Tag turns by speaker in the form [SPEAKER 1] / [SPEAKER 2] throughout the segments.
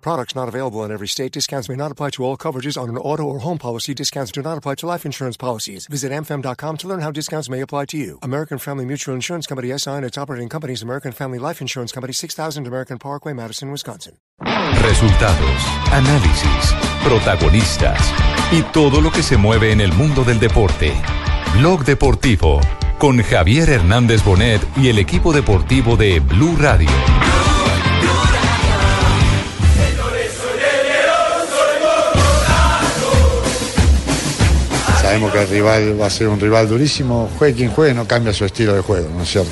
[SPEAKER 1] Products not available in every state. Discounts may not apply to all coverages on an auto or home policy. Discounts do not apply to life insurance policies. Visit amfam.com to learn how discounts may apply to you. American Family Mutual Insurance Company SI and its operating companies American Family Life Insurance Company 6000 American Parkway, Madison, Wisconsin.
[SPEAKER 2] Resultados, análisis, protagonistas y todo lo que se mueve en el mundo del deporte. Blog Deportivo con Javier Hernández Bonet y el equipo deportivo de Blue Radio.
[SPEAKER 3] Sabemos que el rival va a ser un rival durísimo, juegue quien juegue, no cambia su estilo de juego, ¿no es cierto?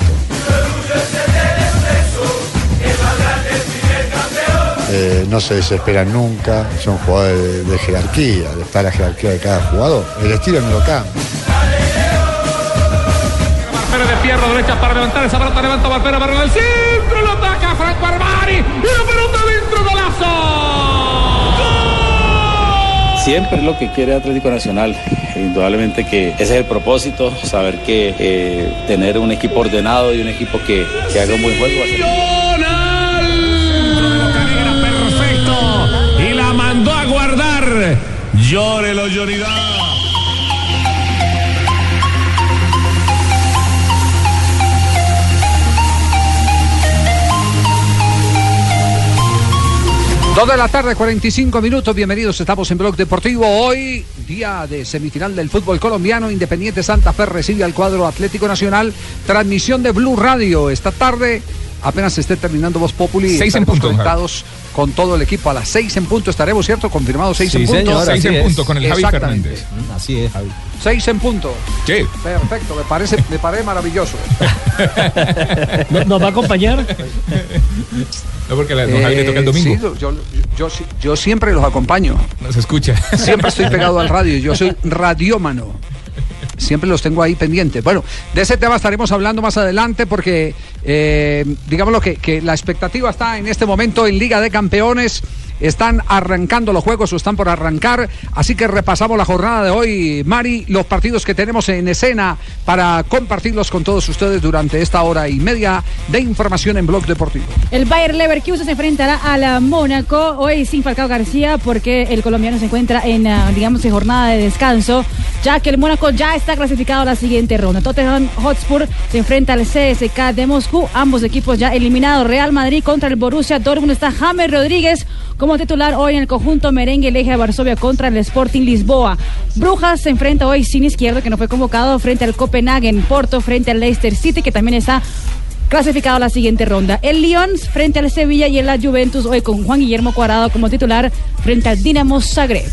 [SPEAKER 3] Eh, no se desesperan nunca, son jugadores de, jerarquía, está la jerarquía de cada jugador. El estilo no lo cambia.
[SPEAKER 4] Barpera de pierna derecha para levantar esa pelota, levanta Barpera, del centro, lo ataca Franco Armani,
[SPEAKER 5] Siempre es lo que quiere Atlético Nacional. Indudablemente que ese es el propósito, saber que eh, tener un equipo ordenado y un equipo que, que haga un buen juego.
[SPEAKER 4] Perfecto. Y la mandó a guardar. Llórelo, Lloridad.
[SPEAKER 6] Dos de la tarde, 45 minutos. Bienvenidos, estamos en Blog Deportivo. Hoy, día de semifinal del fútbol colombiano. Independiente Santa Fe recibe al cuadro Atlético Nacional. Transmisión de Blue Radio. Esta tarde, apenas se esté terminando Voz Populi.
[SPEAKER 7] Seis en punto,
[SPEAKER 6] conectados con todo el equipo. A las seis en punto estaremos, ¿cierto? Confirmado seis
[SPEAKER 7] Sí,
[SPEAKER 6] en punto.
[SPEAKER 7] Seis en es. punto con el Javi. Fernández. Así es, Javi.
[SPEAKER 6] Seis en punto.
[SPEAKER 7] ¿Qué?
[SPEAKER 6] Perfecto, me parece, me parece maravilloso.
[SPEAKER 8] ¿Nos va a acompañar?
[SPEAKER 7] No, porque a don Javi le toca el
[SPEAKER 6] Eh,
[SPEAKER 7] domingo.
[SPEAKER 6] sí, yo, yo, yo- yo siempre los acompaño.
[SPEAKER 7] No se escucha.
[SPEAKER 6] Siempre estoy pegado al radio. Yo soy radiómano. Siempre los tengo ahí pendientes. Bueno, de ese tema estaremos hablando más adelante porque, eh, digamos lo que, que la expectativa está en este momento en Liga de Campeones. Están arrancando los juegos o están por arrancar. Así que repasamos la jornada de hoy, Mari, los partidos que tenemos en escena para compartirlos con todos ustedes durante esta hora y media de información en Blog Deportivo.
[SPEAKER 9] El Bayer Leverkusen se enfrentará a la Mónaco hoy sin Falcao García porque el colombiano se encuentra en, ah, digamos, en jornada de descanso, ya que el Mónaco ya está clasificado a la siguiente ronda. Tottenham Hotspur se enfrenta al CSK de Moscú, ambos equipos ya eliminados. Real Madrid contra el Borussia Dortmund está James Rodríguez titular hoy en el conjunto merengue el eje de Varsovia contra el Sporting Lisboa. Brujas se enfrenta hoy sin izquierdo que no fue convocado frente al Copenhagen, Porto frente al Leicester City que también está clasificado a la siguiente ronda. El Lyon frente al Sevilla y el la Juventus hoy con Juan Guillermo Cuadrado como titular frente al Dinamo Zagreb.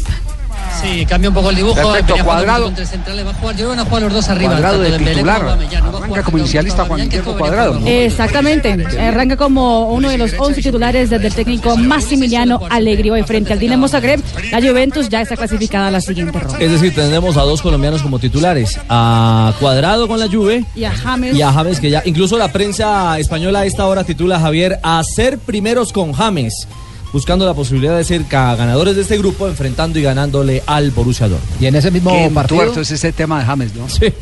[SPEAKER 8] Sí, cambia un poco el dibujo.
[SPEAKER 6] Perfecto, Cuadrado.
[SPEAKER 8] con tres centrales, va a jugar, yo creo que van a jugar los dos arriba.
[SPEAKER 6] Cuadrado de titular.
[SPEAKER 8] no
[SPEAKER 6] Arranca como inicialista Juan Guillermo Cuadrado.
[SPEAKER 9] Exactamente, arranca como uno de los 11 titulares desde el técnico Massimiliano Allegri hoy frente al Dinamo Zagreb. La Juventus ya está clasificada a la siguiente ronda.
[SPEAKER 10] Es decir, tenemos a dos colombianos como titulares, a Cuadrado con la Juve
[SPEAKER 9] Y a James.
[SPEAKER 10] y a James que ya, incluso la prensa española a esta hora titula a Javier a ser primeros con James, buscando la posibilidad de ser ganadores de este grupo, enfrentando y ganándole al Borussia Dortmund.
[SPEAKER 11] Y en ese mismo
[SPEAKER 6] Qué
[SPEAKER 11] partido.
[SPEAKER 6] tuerto es ese tema de James, ¿no?
[SPEAKER 10] Sí,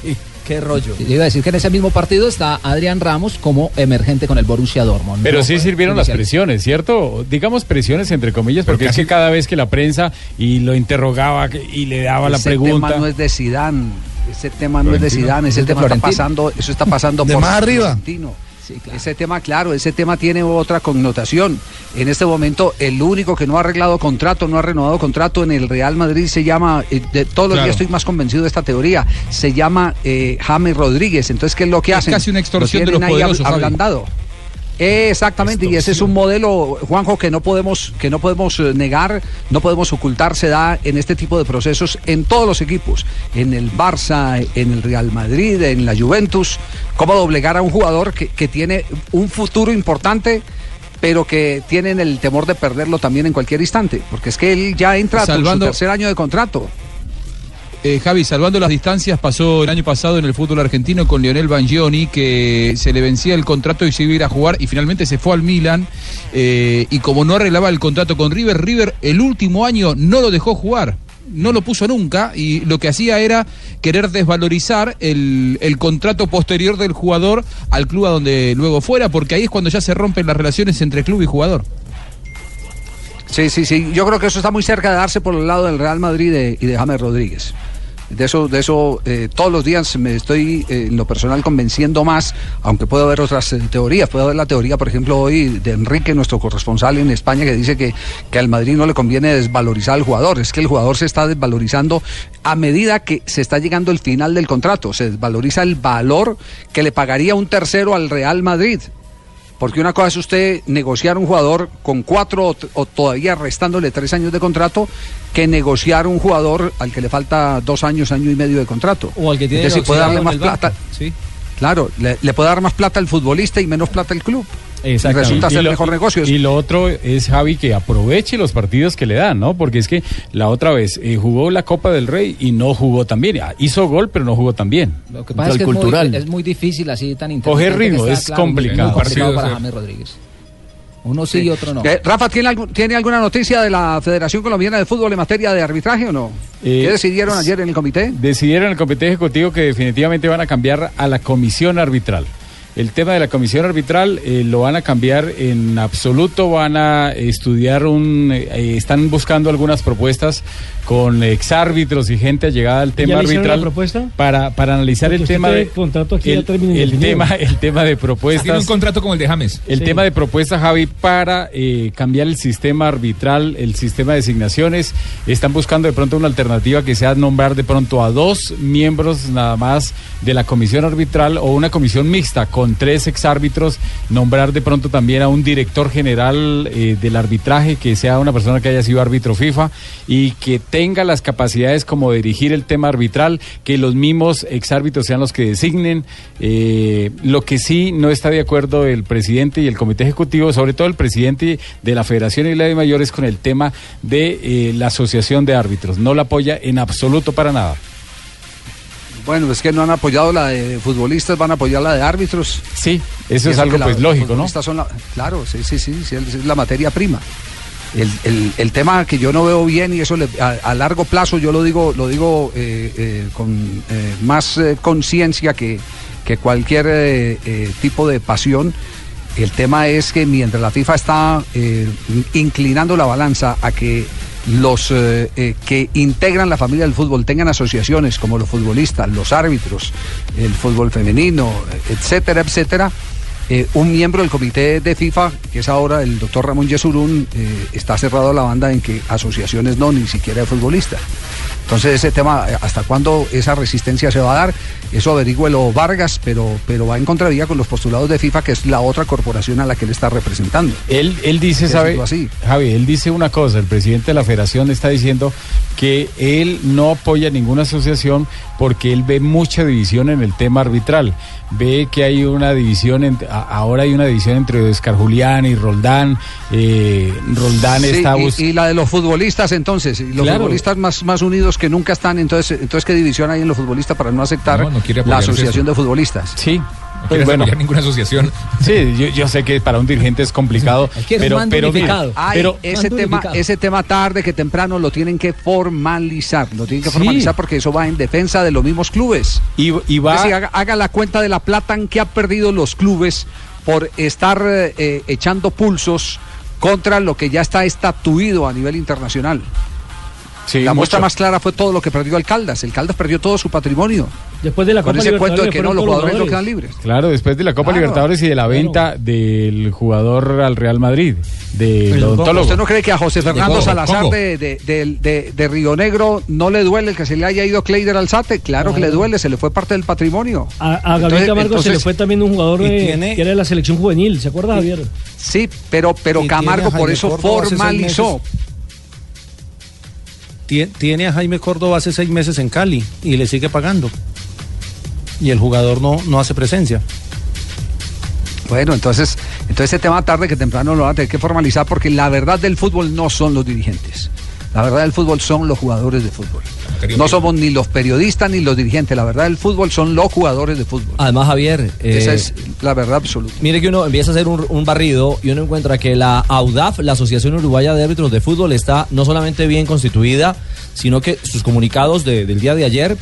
[SPEAKER 10] qué rollo.
[SPEAKER 11] Yo iba a decir que en ese mismo partido está Adrián Ramos como emergente con el Borussia Dortmund.
[SPEAKER 12] Pero
[SPEAKER 11] No
[SPEAKER 12] sí sirvieron las presiones, ¿cierto? Digamos presiones entre comillas, porque es que cada vez que la prensa y lo interrogaba y le daba la
[SPEAKER 6] ese
[SPEAKER 12] pregunta.
[SPEAKER 6] tema no es de Sidán. Ese tema no es de. Sidán, ese
[SPEAKER 11] ¿Es de
[SPEAKER 6] tema está pasando, eso está pasando
[SPEAKER 3] De
[SPEAKER 6] por
[SPEAKER 3] más arriba.
[SPEAKER 6] Florentino. Ese tema, claro, ese tema tiene otra connotación. En este momento, el único que no ha arreglado contrato, no ha renovado contrato en el Real Madrid se llama, eh, de todos los
[SPEAKER 7] Claro.
[SPEAKER 6] días estoy más convencido de esta teoría, se llama eh, James Rodríguez. Entonces, ¿qué es lo que
[SPEAKER 7] Es
[SPEAKER 6] hacen?
[SPEAKER 7] casi una extorsión
[SPEAKER 6] Lo
[SPEAKER 7] de los poderosos,
[SPEAKER 6] ab-
[SPEAKER 7] Javi.
[SPEAKER 6] Exactamente, y ese es un modelo, Juanjo, que no podemos, que no podemos eh, negar, no podemos ocultar, se da en este tipo de procesos en todos los equipos, en el Barça, en el Real Madrid, en la Juventus, cómo doblegar a un jugador que, que tiene un futuro importante, pero que tienen el temor de perderlo también en cualquier instante, porque es que él ya entra por su tercer año de contrato.
[SPEAKER 13] Eh, Javi, salvando las distancias, pasó el año pasado en el fútbol argentino con Lionel Bangioni, que se le vencía el contrato y se iba a ir a jugar y finalmente se fue al Milan. eh, y como no arreglaba el contrato con River, River el último año no lo dejó jugar. No lo puso nunca y lo que hacía era querer desvalorizar el, contrato posterior del jugador al club a donde luego fuera, porque ahí es cuando ya se rompen las relaciones entre club y jugador.
[SPEAKER 6] Sí, sí, sí. Yo creo que eso está muy cerca de darse por el lado del Real Madrid y de James Rodríguez. De eso, de eso eh, todos los días me estoy eh, en lo personal convenciendo más, aunque puedo haber otras eh, teorías. Puedo haber la teoría, por ejemplo, hoy de Enrique, nuestro corresponsal en España, que dice que, que al Madrid no le conviene desvalorizar al jugador. Es que el jugador se está desvalorizando a medida que se está llegando el final del contrato. Se desvaloriza el valor que le pagaría un tercero al Real Madrid. Porque una cosa es usted negociar un jugador con cuatro o, todavía restándole tres años de contrato que negociar un jugador al que le falta dos años, año y medio de contrato.
[SPEAKER 10] O al que tiene
[SPEAKER 6] Entonces, si puede darle más plata.
[SPEAKER 10] Sí.
[SPEAKER 6] Claro, le, le puede dar más plata al futbolista y menos plata al club. Y resulta
[SPEAKER 12] Y
[SPEAKER 6] ser
[SPEAKER 12] lo-
[SPEAKER 6] mejor negocio.
[SPEAKER 12] Y lo otro es Javi que aproveche los partidos que le dan, ¿no? Porque es que la otra vez eh, jugó la Copa del Rey y no jugó tan bien. Ah, Hizo gol, pero no jugó tan bien.
[SPEAKER 11] Lo que pasa es que es muy, es muy difícil así tan
[SPEAKER 12] Coger
[SPEAKER 11] intermitente
[SPEAKER 12] ritmo es
[SPEAKER 11] claro,
[SPEAKER 12] complicado.
[SPEAKER 11] muy complicado
[SPEAKER 12] Partidos,
[SPEAKER 11] para
[SPEAKER 12] sí.
[SPEAKER 11] James Rodríguez. Uno sí, y otro no.
[SPEAKER 6] Eh, Rafa, ¿tiene, ¿tiene alguna noticia de la Federación Colombiana de Fútbol en materia de arbitraje o no?
[SPEAKER 12] Eh,
[SPEAKER 6] ¿Qué decidieron ayer en el comité?
[SPEAKER 12] Decidieron en el comité ejecutivo que definitivamente van a cambiar a la comisión arbitral. El tema de la comisión arbitral eh, lo van a cambiar en absoluto, van a estudiar un, eh, están buscando algunas propuestas con exárbitros y gente allegada al tema
[SPEAKER 14] ¿Ya le hicieron
[SPEAKER 12] arbitral
[SPEAKER 14] la propuesta?
[SPEAKER 12] para para analizar
[SPEAKER 14] Porque
[SPEAKER 12] el tema de
[SPEAKER 14] contrato aquí
[SPEAKER 12] el, el tema el tema de propuestas
[SPEAKER 7] Tiene un contrato como el de James.
[SPEAKER 12] el
[SPEAKER 7] Sí.
[SPEAKER 12] tema de propuesta, Javi, para eh, cambiar el sistema arbitral, el sistema de designaciones, están buscando de pronto una alternativa que sea nombrar de pronto a dos miembros nada más de la comisión arbitral o una comisión mixta con tres exárbitros, nombrar de pronto también a un director general eh, del arbitraje que sea una persona que haya sido árbitro FIFA y que tenga las capacidades como dirigir el tema arbitral, que los mismos exárbitros sean los que designen. Eh, lo que sí no está de acuerdo el presidente y el comité ejecutivo, sobre todo el presidente de la Federación y la de Mayores, con el tema de eh, la asociación de árbitros. No la apoya en absoluto para nada.
[SPEAKER 6] Bueno, es que no han apoyado la de futbolistas, van a apoyar la de árbitros.
[SPEAKER 12] Sí, eso es algo
[SPEAKER 6] la-
[SPEAKER 12] pues lógico, ¿no?
[SPEAKER 6] son la- claro, sí, sí, sí, sí, es la materia prima. El, el- el tema que yo no veo bien y eso le- a, a largo plazo yo lo digo lo digo eh, eh, con eh, más conciencia que, que cualquier tipo de pasión. El tema es que mientras la FIFA está inclinando la balanza a que los eh, eh, que integran la familia del fútbol tengan asociaciones como los futbolistas, los árbitros, el fútbol femenino, etcétera, etcétera, eh, un miembro del comité de FIFA, que es ahora el doctor Ramón Yesurún, está cerrado a la banda en que asociaciones no, ni siquiera de futbolistas. Entonces ese tema, eh, ¿hasta cuándo esa resistencia se va a dar? Eso averígüelo Vargas, pero, pero va en contravía con los postulados de FIFA, que es la otra corporación a la que él está representando.
[SPEAKER 12] Él, él dice, ¿sabe?
[SPEAKER 6] así.
[SPEAKER 12] Javi, él dice una cosa, el presidente de la federación está diciendo que él no apoya ninguna asociación porque él ve mucha división en el tema arbitral. Ve que hay una división, en- ahora hay una división entre Oscar Julián y Roldán. eh, Roldán
[SPEAKER 6] Sí,
[SPEAKER 12] está
[SPEAKER 6] y, y la de los futbolistas entonces, y los
[SPEAKER 12] Claro.
[SPEAKER 6] futbolistas más, más unidos que nunca están, entonces, entonces ¿qué división hay en los futbolistas para no aceptar
[SPEAKER 7] No, no quiere
[SPEAKER 6] la asociación
[SPEAKER 7] eso.
[SPEAKER 6] de futbolistas?
[SPEAKER 12] Sí.
[SPEAKER 7] No quiere apoyar ninguna asociación.
[SPEAKER 12] Sí, yo, yo sé que para un dirigente es complicado, pero, pero, mire,
[SPEAKER 6] Ay,
[SPEAKER 12] pero
[SPEAKER 6] ese tema, ese tema tarde que temprano lo tienen que formalizar, lo tienen que
[SPEAKER 12] Sí.
[SPEAKER 6] formalizar porque eso va en defensa de los mismos clubes.
[SPEAKER 12] Y, y va-
[SPEAKER 6] haga, haga la cuenta de la plata en que han perdido los clubes por estar eh, eh, echando pulsos contra lo que ya está estatuido a nivel internacional.
[SPEAKER 12] Sí,
[SPEAKER 6] la muestra más clara fue todo lo que perdió el Caldas. El Caldas perdió todo su patrimonio.
[SPEAKER 14] Después de la
[SPEAKER 6] Con
[SPEAKER 14] Copa
[SPEAKER 6] ese cuento de
[SPEAKER 14] Libertadores
[SPEAKER 6] que no, los jugadores no quedan libres.
[SPEAKER 12] Claro, después de la Copa
[SPEAKER 6] Claro,
[SPEAKER 12] Libertadores y de la venta del jugador al Real Madrid, del odontólogo.
[SPEAKER 6] ¿Usted no cree que a José Fernando
[SPEAKER 12] Congo,
[SPEAKER 6] Salazar de, de, de- de- de Río Negro no le duele el que se le haya ido Kleider Alzate? Claro que le duele, se le fue parte del patrimonio.
[SPEAKER 14] A, a Gabriel Camargo se le fue también un jugador
[SPEAKER 6] ¿Y
[SPEAKER 14] eh,
[SPEAKER 6] tiene-
[SPEAKER 14] que era de la selección juvenil, ¿se acuerda Javier?
[SPEAKER 6] Sí, pero, pero Camargo por eso formalizó.
[SPEAKER 15] Tiene a Jaime Córdoba hace seis meses en Cali y le sigue pagando. Y el jugador no, no hace presencia.
[SPEAKER 6] Bueno, entonces, entonces ese tema tarde que temprano lo van a tener que formalizar porque la verdad del fútbol no son los dirigentes. La verdad del fútbol son los jugadores de fútbol. No somos ni los periodistas ni los dirigentes. La verdad, el fútbol son los jugadores de fútbol.
[SPEAKER 10] Además, Javier.
[SPEAKER 6] Esa
[SPEAKER 10] eh,
[SPEAKER 6] es la verdad absoluta.
[SPEAKER 10] Mire que uno empieza a hacer un, un barrido y uno encuentra que la AUDAF, la Asociación Uruguaya de Árbitros de Fútbol, está no solamente bien constituida, sino que sus comunicados de- del día de ayer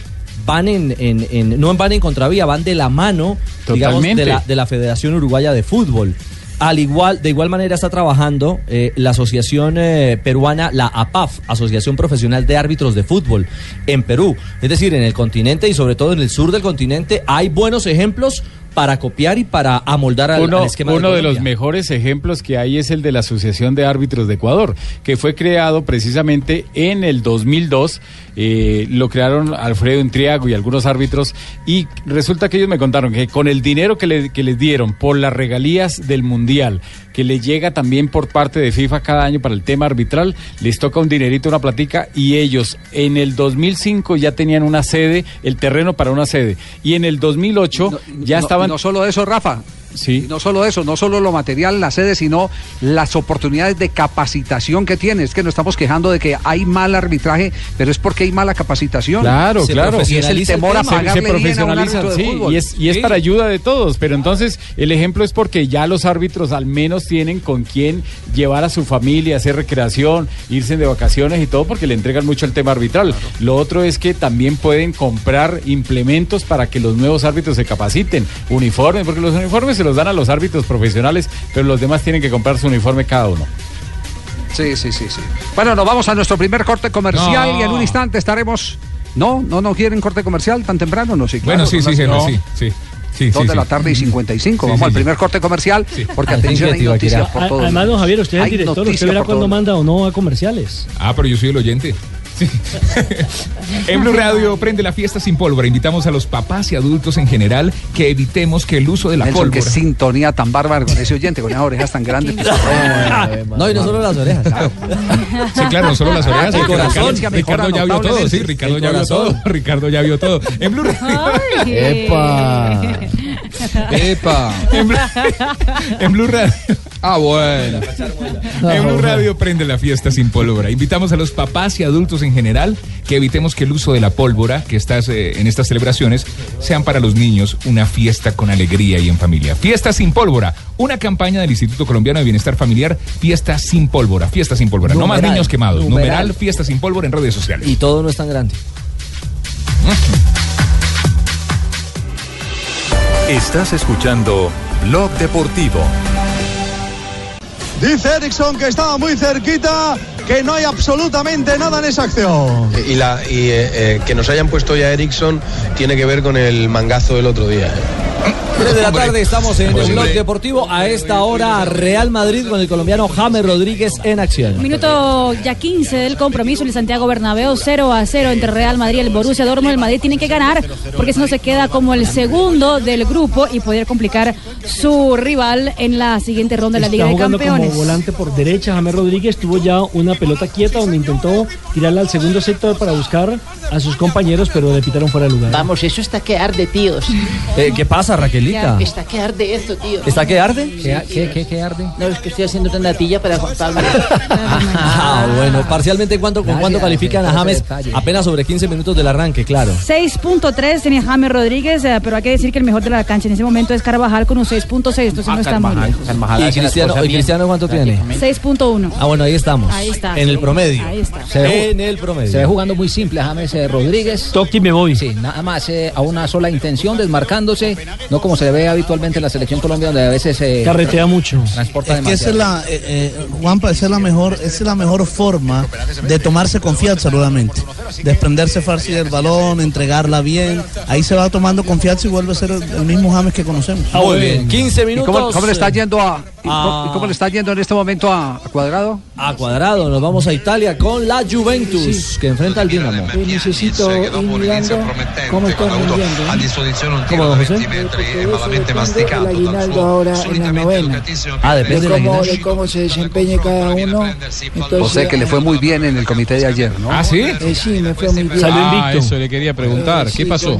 [SPEAKER 10] van en, en- en- no van en contravía, van de la mano, digamos, de
[SPEAKER 12] Totalmente.
[SPEAKER 10] la, de la Federación Uruguaya de Fútbol. Al igual, de igual manera está trabajando eh, la asociación eh, peruana, la APAF, Asociación Profesional de Árbitros de Fútbol, en Perú. Es decir, en el continente y sobre todo en el sur del continente hay buenos ejemplos para copiar y para amoldar al,
[SPEAKER 12] Uno,
[SPEAKER 10] al esquema
[SPEAKER 12] uno de
[SPEAKER 10] Colombia.
[SPEAKER 12] los mejores ejemplos que hay es el de la Asociación de Árbitros de Ecuador, que fue creado precisamente en el 2002. Eh, lo crearon Alfredo Entriago y algunos árbitros. Y resulta que ellos me contaron que con el dinero que, le- que les dieron por las regalías del Mundial, que le llega también por parte de FIFA cada año para el tema arbitral, les toca un dinerito, una platica. Y ellos en el 2005 ya tenían una sede, el terreno para una sede. Y en el 2008 ya
[SPEAKER 6] No-
[SPEAKER 12] estaban.
[SPEAKER 6] No solo eso, Rafa.
[SPEAKER 12] Sí.
[SPEAKER 6] Y no solo eso, no solo lo material, la sede, sino las oportunidades de capacitación que tiene. Es que nos estamos quejando de que hay mal arbitraje, pero es porque hay mala capacitación.
[SPEAKER 12] Claro,
[SPEAKER 6] Se
[SPEAKER 12] claro.
[SPEAKER 6] Y es el temor a
[SPEAKER 12] Se- se
[SPEAKER 6] bien a un
[SPEAKER 12] profesionaliza,
[SPEAKER 6] árbitro de
[SPEAKER 12] sí,
[SPEAKER 6] fútbol.
[SPEAKER 12] y es, y es
[SPEAKER 6] Sí.
[SPEAKER 12] para ayuda de todos. Pero entonces el ejemplo es porque ya los árbitros al menos tienen con quién llevar a su familia, hacer recreación, irse de vacaciones y todo, porque le entregan mucho el tema arbitral. Lo otro es que también pueden comprar implementos para que los nuevos árbitros se capaciten, uniformes, porque los uniformes se los dan a los árbitros profesionales, pero los demás tienen que comprar su uniforme cada uno.
[SPEAKER 6] Sí, sí, sí, sí. Bueno, nos vamos a nuestro primer corte comercial
[SPEAKER 7] No.
[SPEAKER 6] y en un instante estaremos. No, no, no quieren corte comercial tan temprano, no, sí.
[SPEAKER 7] Bueno,
[SPEAKER 6] claro,
[SPEAKER 7] sí,
[SPEAKER 6] no,
[SPEAKER 7] sí,
[SPEAKER 6] no.
[SPEAKER 7] jefe, sí, sí. Sí,
[SPEAKER 6] Dos
[SPEAKER 7] sí,
[SPEAKER 6] de
[SPEAKER 7] sí.
[SPEAKER 6] la tarde y 55.
[SPEAKER 7] Sí,
[SPEAKER 6] Vamos
[SPEAKER 7] sí,
[SPEAKER 6] al
[SPEAKER 7] sí.
[SPEAKER 6] primer corte comercial, porque atención, hay noticias por
[SPEAKER 14] A-
[SPEAKER 6] todos
[SPEAKER 14] Además, don. Javier, usted es el director, usted verá cuándo manda o no a comerciales.
[SPEAKER 7] Ah, pero yo soy el oyente. Sí. en Blue Radio prende la fiesta sin pólvora. Invitamos a los papás y adultos en general que evitemos que el uso de la
[SPEAKER 6] Nelson, qué
[SPEAKER 7] pólvora.
[SPEAKER 6] sintonía tan bárbara con ese oyente, con esas orejas tan grandes.
[SPEAKER 10] No, y no solo las orejas.
[SPEAKER 7] Sí, claro, no solo las orejas.
[SPEAKER 10] El
[SPEAKER 7] porque
[SPEAKER 10] corazón.
[SPEAKER 7] Ricardo, Ricardo ya vio todo, sí, Ricardo ya vio todo. Ricardo ya vio todo. En Blue Radio.
[SPEAKER 13] ¡Epa! ¡Epa!
[SPEAKER 7] En Blue, en Blue Radio.
[SPEAKER 13] Ah, bueno.
[SPEAKER 7] En Blue Radio prende la fiesta sin pólvora. Invitamos a los papás y adultos en general que evitemos que el uso de la pólvora que estás eh, en estas celebraciones sean para los niños una fiesta con alegría y en familia. Fiesta sin pólvora, una campaña del Instituto Colombiano de Bienestar Familiar, Fiesta sin pólvora, fiesta sin pólvora. no más niños quemados.
[SPEAKER 10] numeral.
[SPEAKER 7] Numeral, fiesta sin pólvora en redes sociales.
[SPEAKER 10] Y todo no es tan grande.
[SPEAKER 2] Estás escuchando Blog Deportivo.
[SPEAKER 16] Dice Erickson que estaba muy cerquita, que no hay absolutamente nada en esa acción.
[SPEAKER 17] Y, la, y eh, eh, que nos hayan puesto ya Ericsson tiene que ver con el mangazo del otro día. ¿eh?
[SPEAKER 10] 3 de la tarde estamos en el blog deportivo. A esta hora, Real Madrid con el colombiano James Rodríguez en acción.
[SPEAKER 9] Minuto ya 15 del compromiso en el Santiago Bernabéu, 0 a 0 entre Real Madrid y el Borussia Dortmund. El Madrid tiene que ganar porque si no se queda como el segundo del grupo y poder complicar su rival en la siguiente ronda de la Liga
[SPEAKER 14] Está
[SPEAKER 9] de
[SPEAKER 14] jugando
[SPEAKER 9] Campeones.
[SPEAKER 14] como volante por derecha. James Rodríguez tuvo ya una pelota quieta donde intentó tirarla al segundo sector para buscar a sus compañeros, pero le pitaron fuera de lugar.
[SPEAKER 18] Vamos, eso está que arde, tíos.
[SPEAKER 10] Eh, ¿Qué pasa, Raquelita?
[SPEAKER 18] Está que arde esto, tío.
[SPEAKER 10] ¿Está que arde?
[SPEAKER 18] ¿Qué, qué, qué, arde? No, es que estoy haciendo una natilla para Juan Pablo.
[SPEAKER 10] Ah, bueno, parcialmente ¿cuánto, ¿con cuánto califican a James? Apenas sobre 15 minutos del arranque, claro.
[SPEAKER 9] 6.3 tenía James Rodríguez, eh, pero hay que decir que el mejor de la cancha en ese momento es Carvajal con un 6.6. Entonces no está muy lejos.
[SPEAKER 10] ¿Y Cristiano, ¿y Cristiano cuánto tiene?
[SPEAKER 9] 6.1.
[SPEAKER 10] Ah, bueno, ahí estamos.
[SPEAKER 9] Ahí está.
[SPEAKER 10] En el promedio.
[SPEAKER 9] Ahí está.
[SPEAKER 11] Se ve,
[SPEAKER 10] En el promedio.
[SPEAKER 11] se ve jugando muy simple James eh, Rodríguez.
[SPEAKER 14] Y me voy.
[SPEAKER 11] Sí, nada más eh, a una sola intención, desmarcándose, no como se le ve habitualmente en la selección Colombia, donde a veces se
[SPEAKER 14] Carretea mucho.
[SPEAKER 11] transporta
[SPEAKER 19] Es que esa es la, eh, eh, Juanpa, esa es la mejor, esa es la mejor forma de tomarse confianza nuevamente. Desprenderse fácil del balón, entregarla bien. Ahí se va tomando confianza y vuelve a ser el, mismo James que conocemos.
[SPEAKER 10] Ah, Muy bien, 15
[SPEAKER 6] ¿Y
[SPEAKER 10] minutos.
[SPEAKER 6] cómo, cómo le está yendo a,
[SPEAKER 10] Ah.
[SPEAKER 6] cómo- y cómo le está yendo en este momento a, a Cuadrado?
[SPEAKER 10] A cuadrado, nos vamos a Italia con la Juventus que enfrenta al Dinamo.
[SPEAKER 20] necesito ir mirando cómo están rindiendo.
[SPEAKER 17] A disposizione un malamente
[SPEAKER 20] El aguinaldo ahora en la novena.
[SPEAKER 10] Ah, depende
[SPEAKER 20] de cómo, de cómo se desempeñe cada uno. Entonces,
[SPEAKER 6] José, que le fue muy bien en el comité de ayer, ¿no?
[SPEAKER 13] ¿Ah, sí?
[SPEAKER 20] Eh, sí, me fue muy bien.
[SPEAKER 13] ah, eso le quería preguntar. ¿Qué pasó?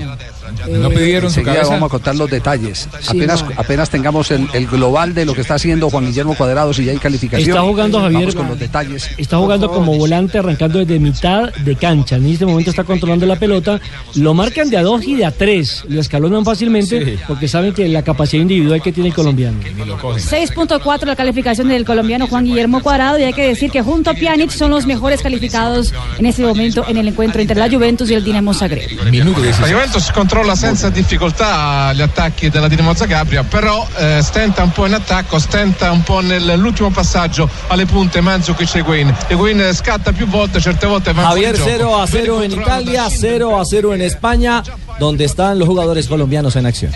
[SPEAKER 7] No pidieron su cabeza.
[SPEAKER 6] vamos a contar los detalles.
[SPEAKER 14] Sí,
[SPEAKER 6] apenas,
[SPEAKER 14] no.
[SPEAKER 6] apenas tengamos el, el global de lo que está haciendo Juan Guillermo Cuadrado, si ya hay calificación.
[SPEAKER 14] Está jugando
[SPEAKER 6] Vamos
[SPEAKER 14] Javier.
[SPEAKER 6] con los detalles.
[SPEAKER 14] Está jugando como volante arrancando desde mitad de cancha. En este momento está controlando la pelota. Lo marcan de a dos y de a tres. Lo escalonan fácilmente porque saben que la capacidad individual que tiene el colombiano.
[SPEAKER 9] 6.4 la calificación del colombiano Juan Guillermo Cuadrado y hay que decir que junto a Pjanic son los mejores calificados en este momento en el encuentro entre la Juventus y el Dinamo Zagreb.
[SPEAKER 20] La Juventus controlla senza difficoltà gli attacchi della Dinamo Zagabria, però eh, stenta un po' in attacco, stenta un po' nell'ultimo passaggio alle punte Mandzukic e Higuain. Higuain scatta più volte, certe volte va
[SPEAKER 10] Javier
[SPEAKER 20] fuori gioco.
[SPEAKER 10] 0 a 0 en Italia, 0 a 0 en España, donde están los jugadores colombianos en acción.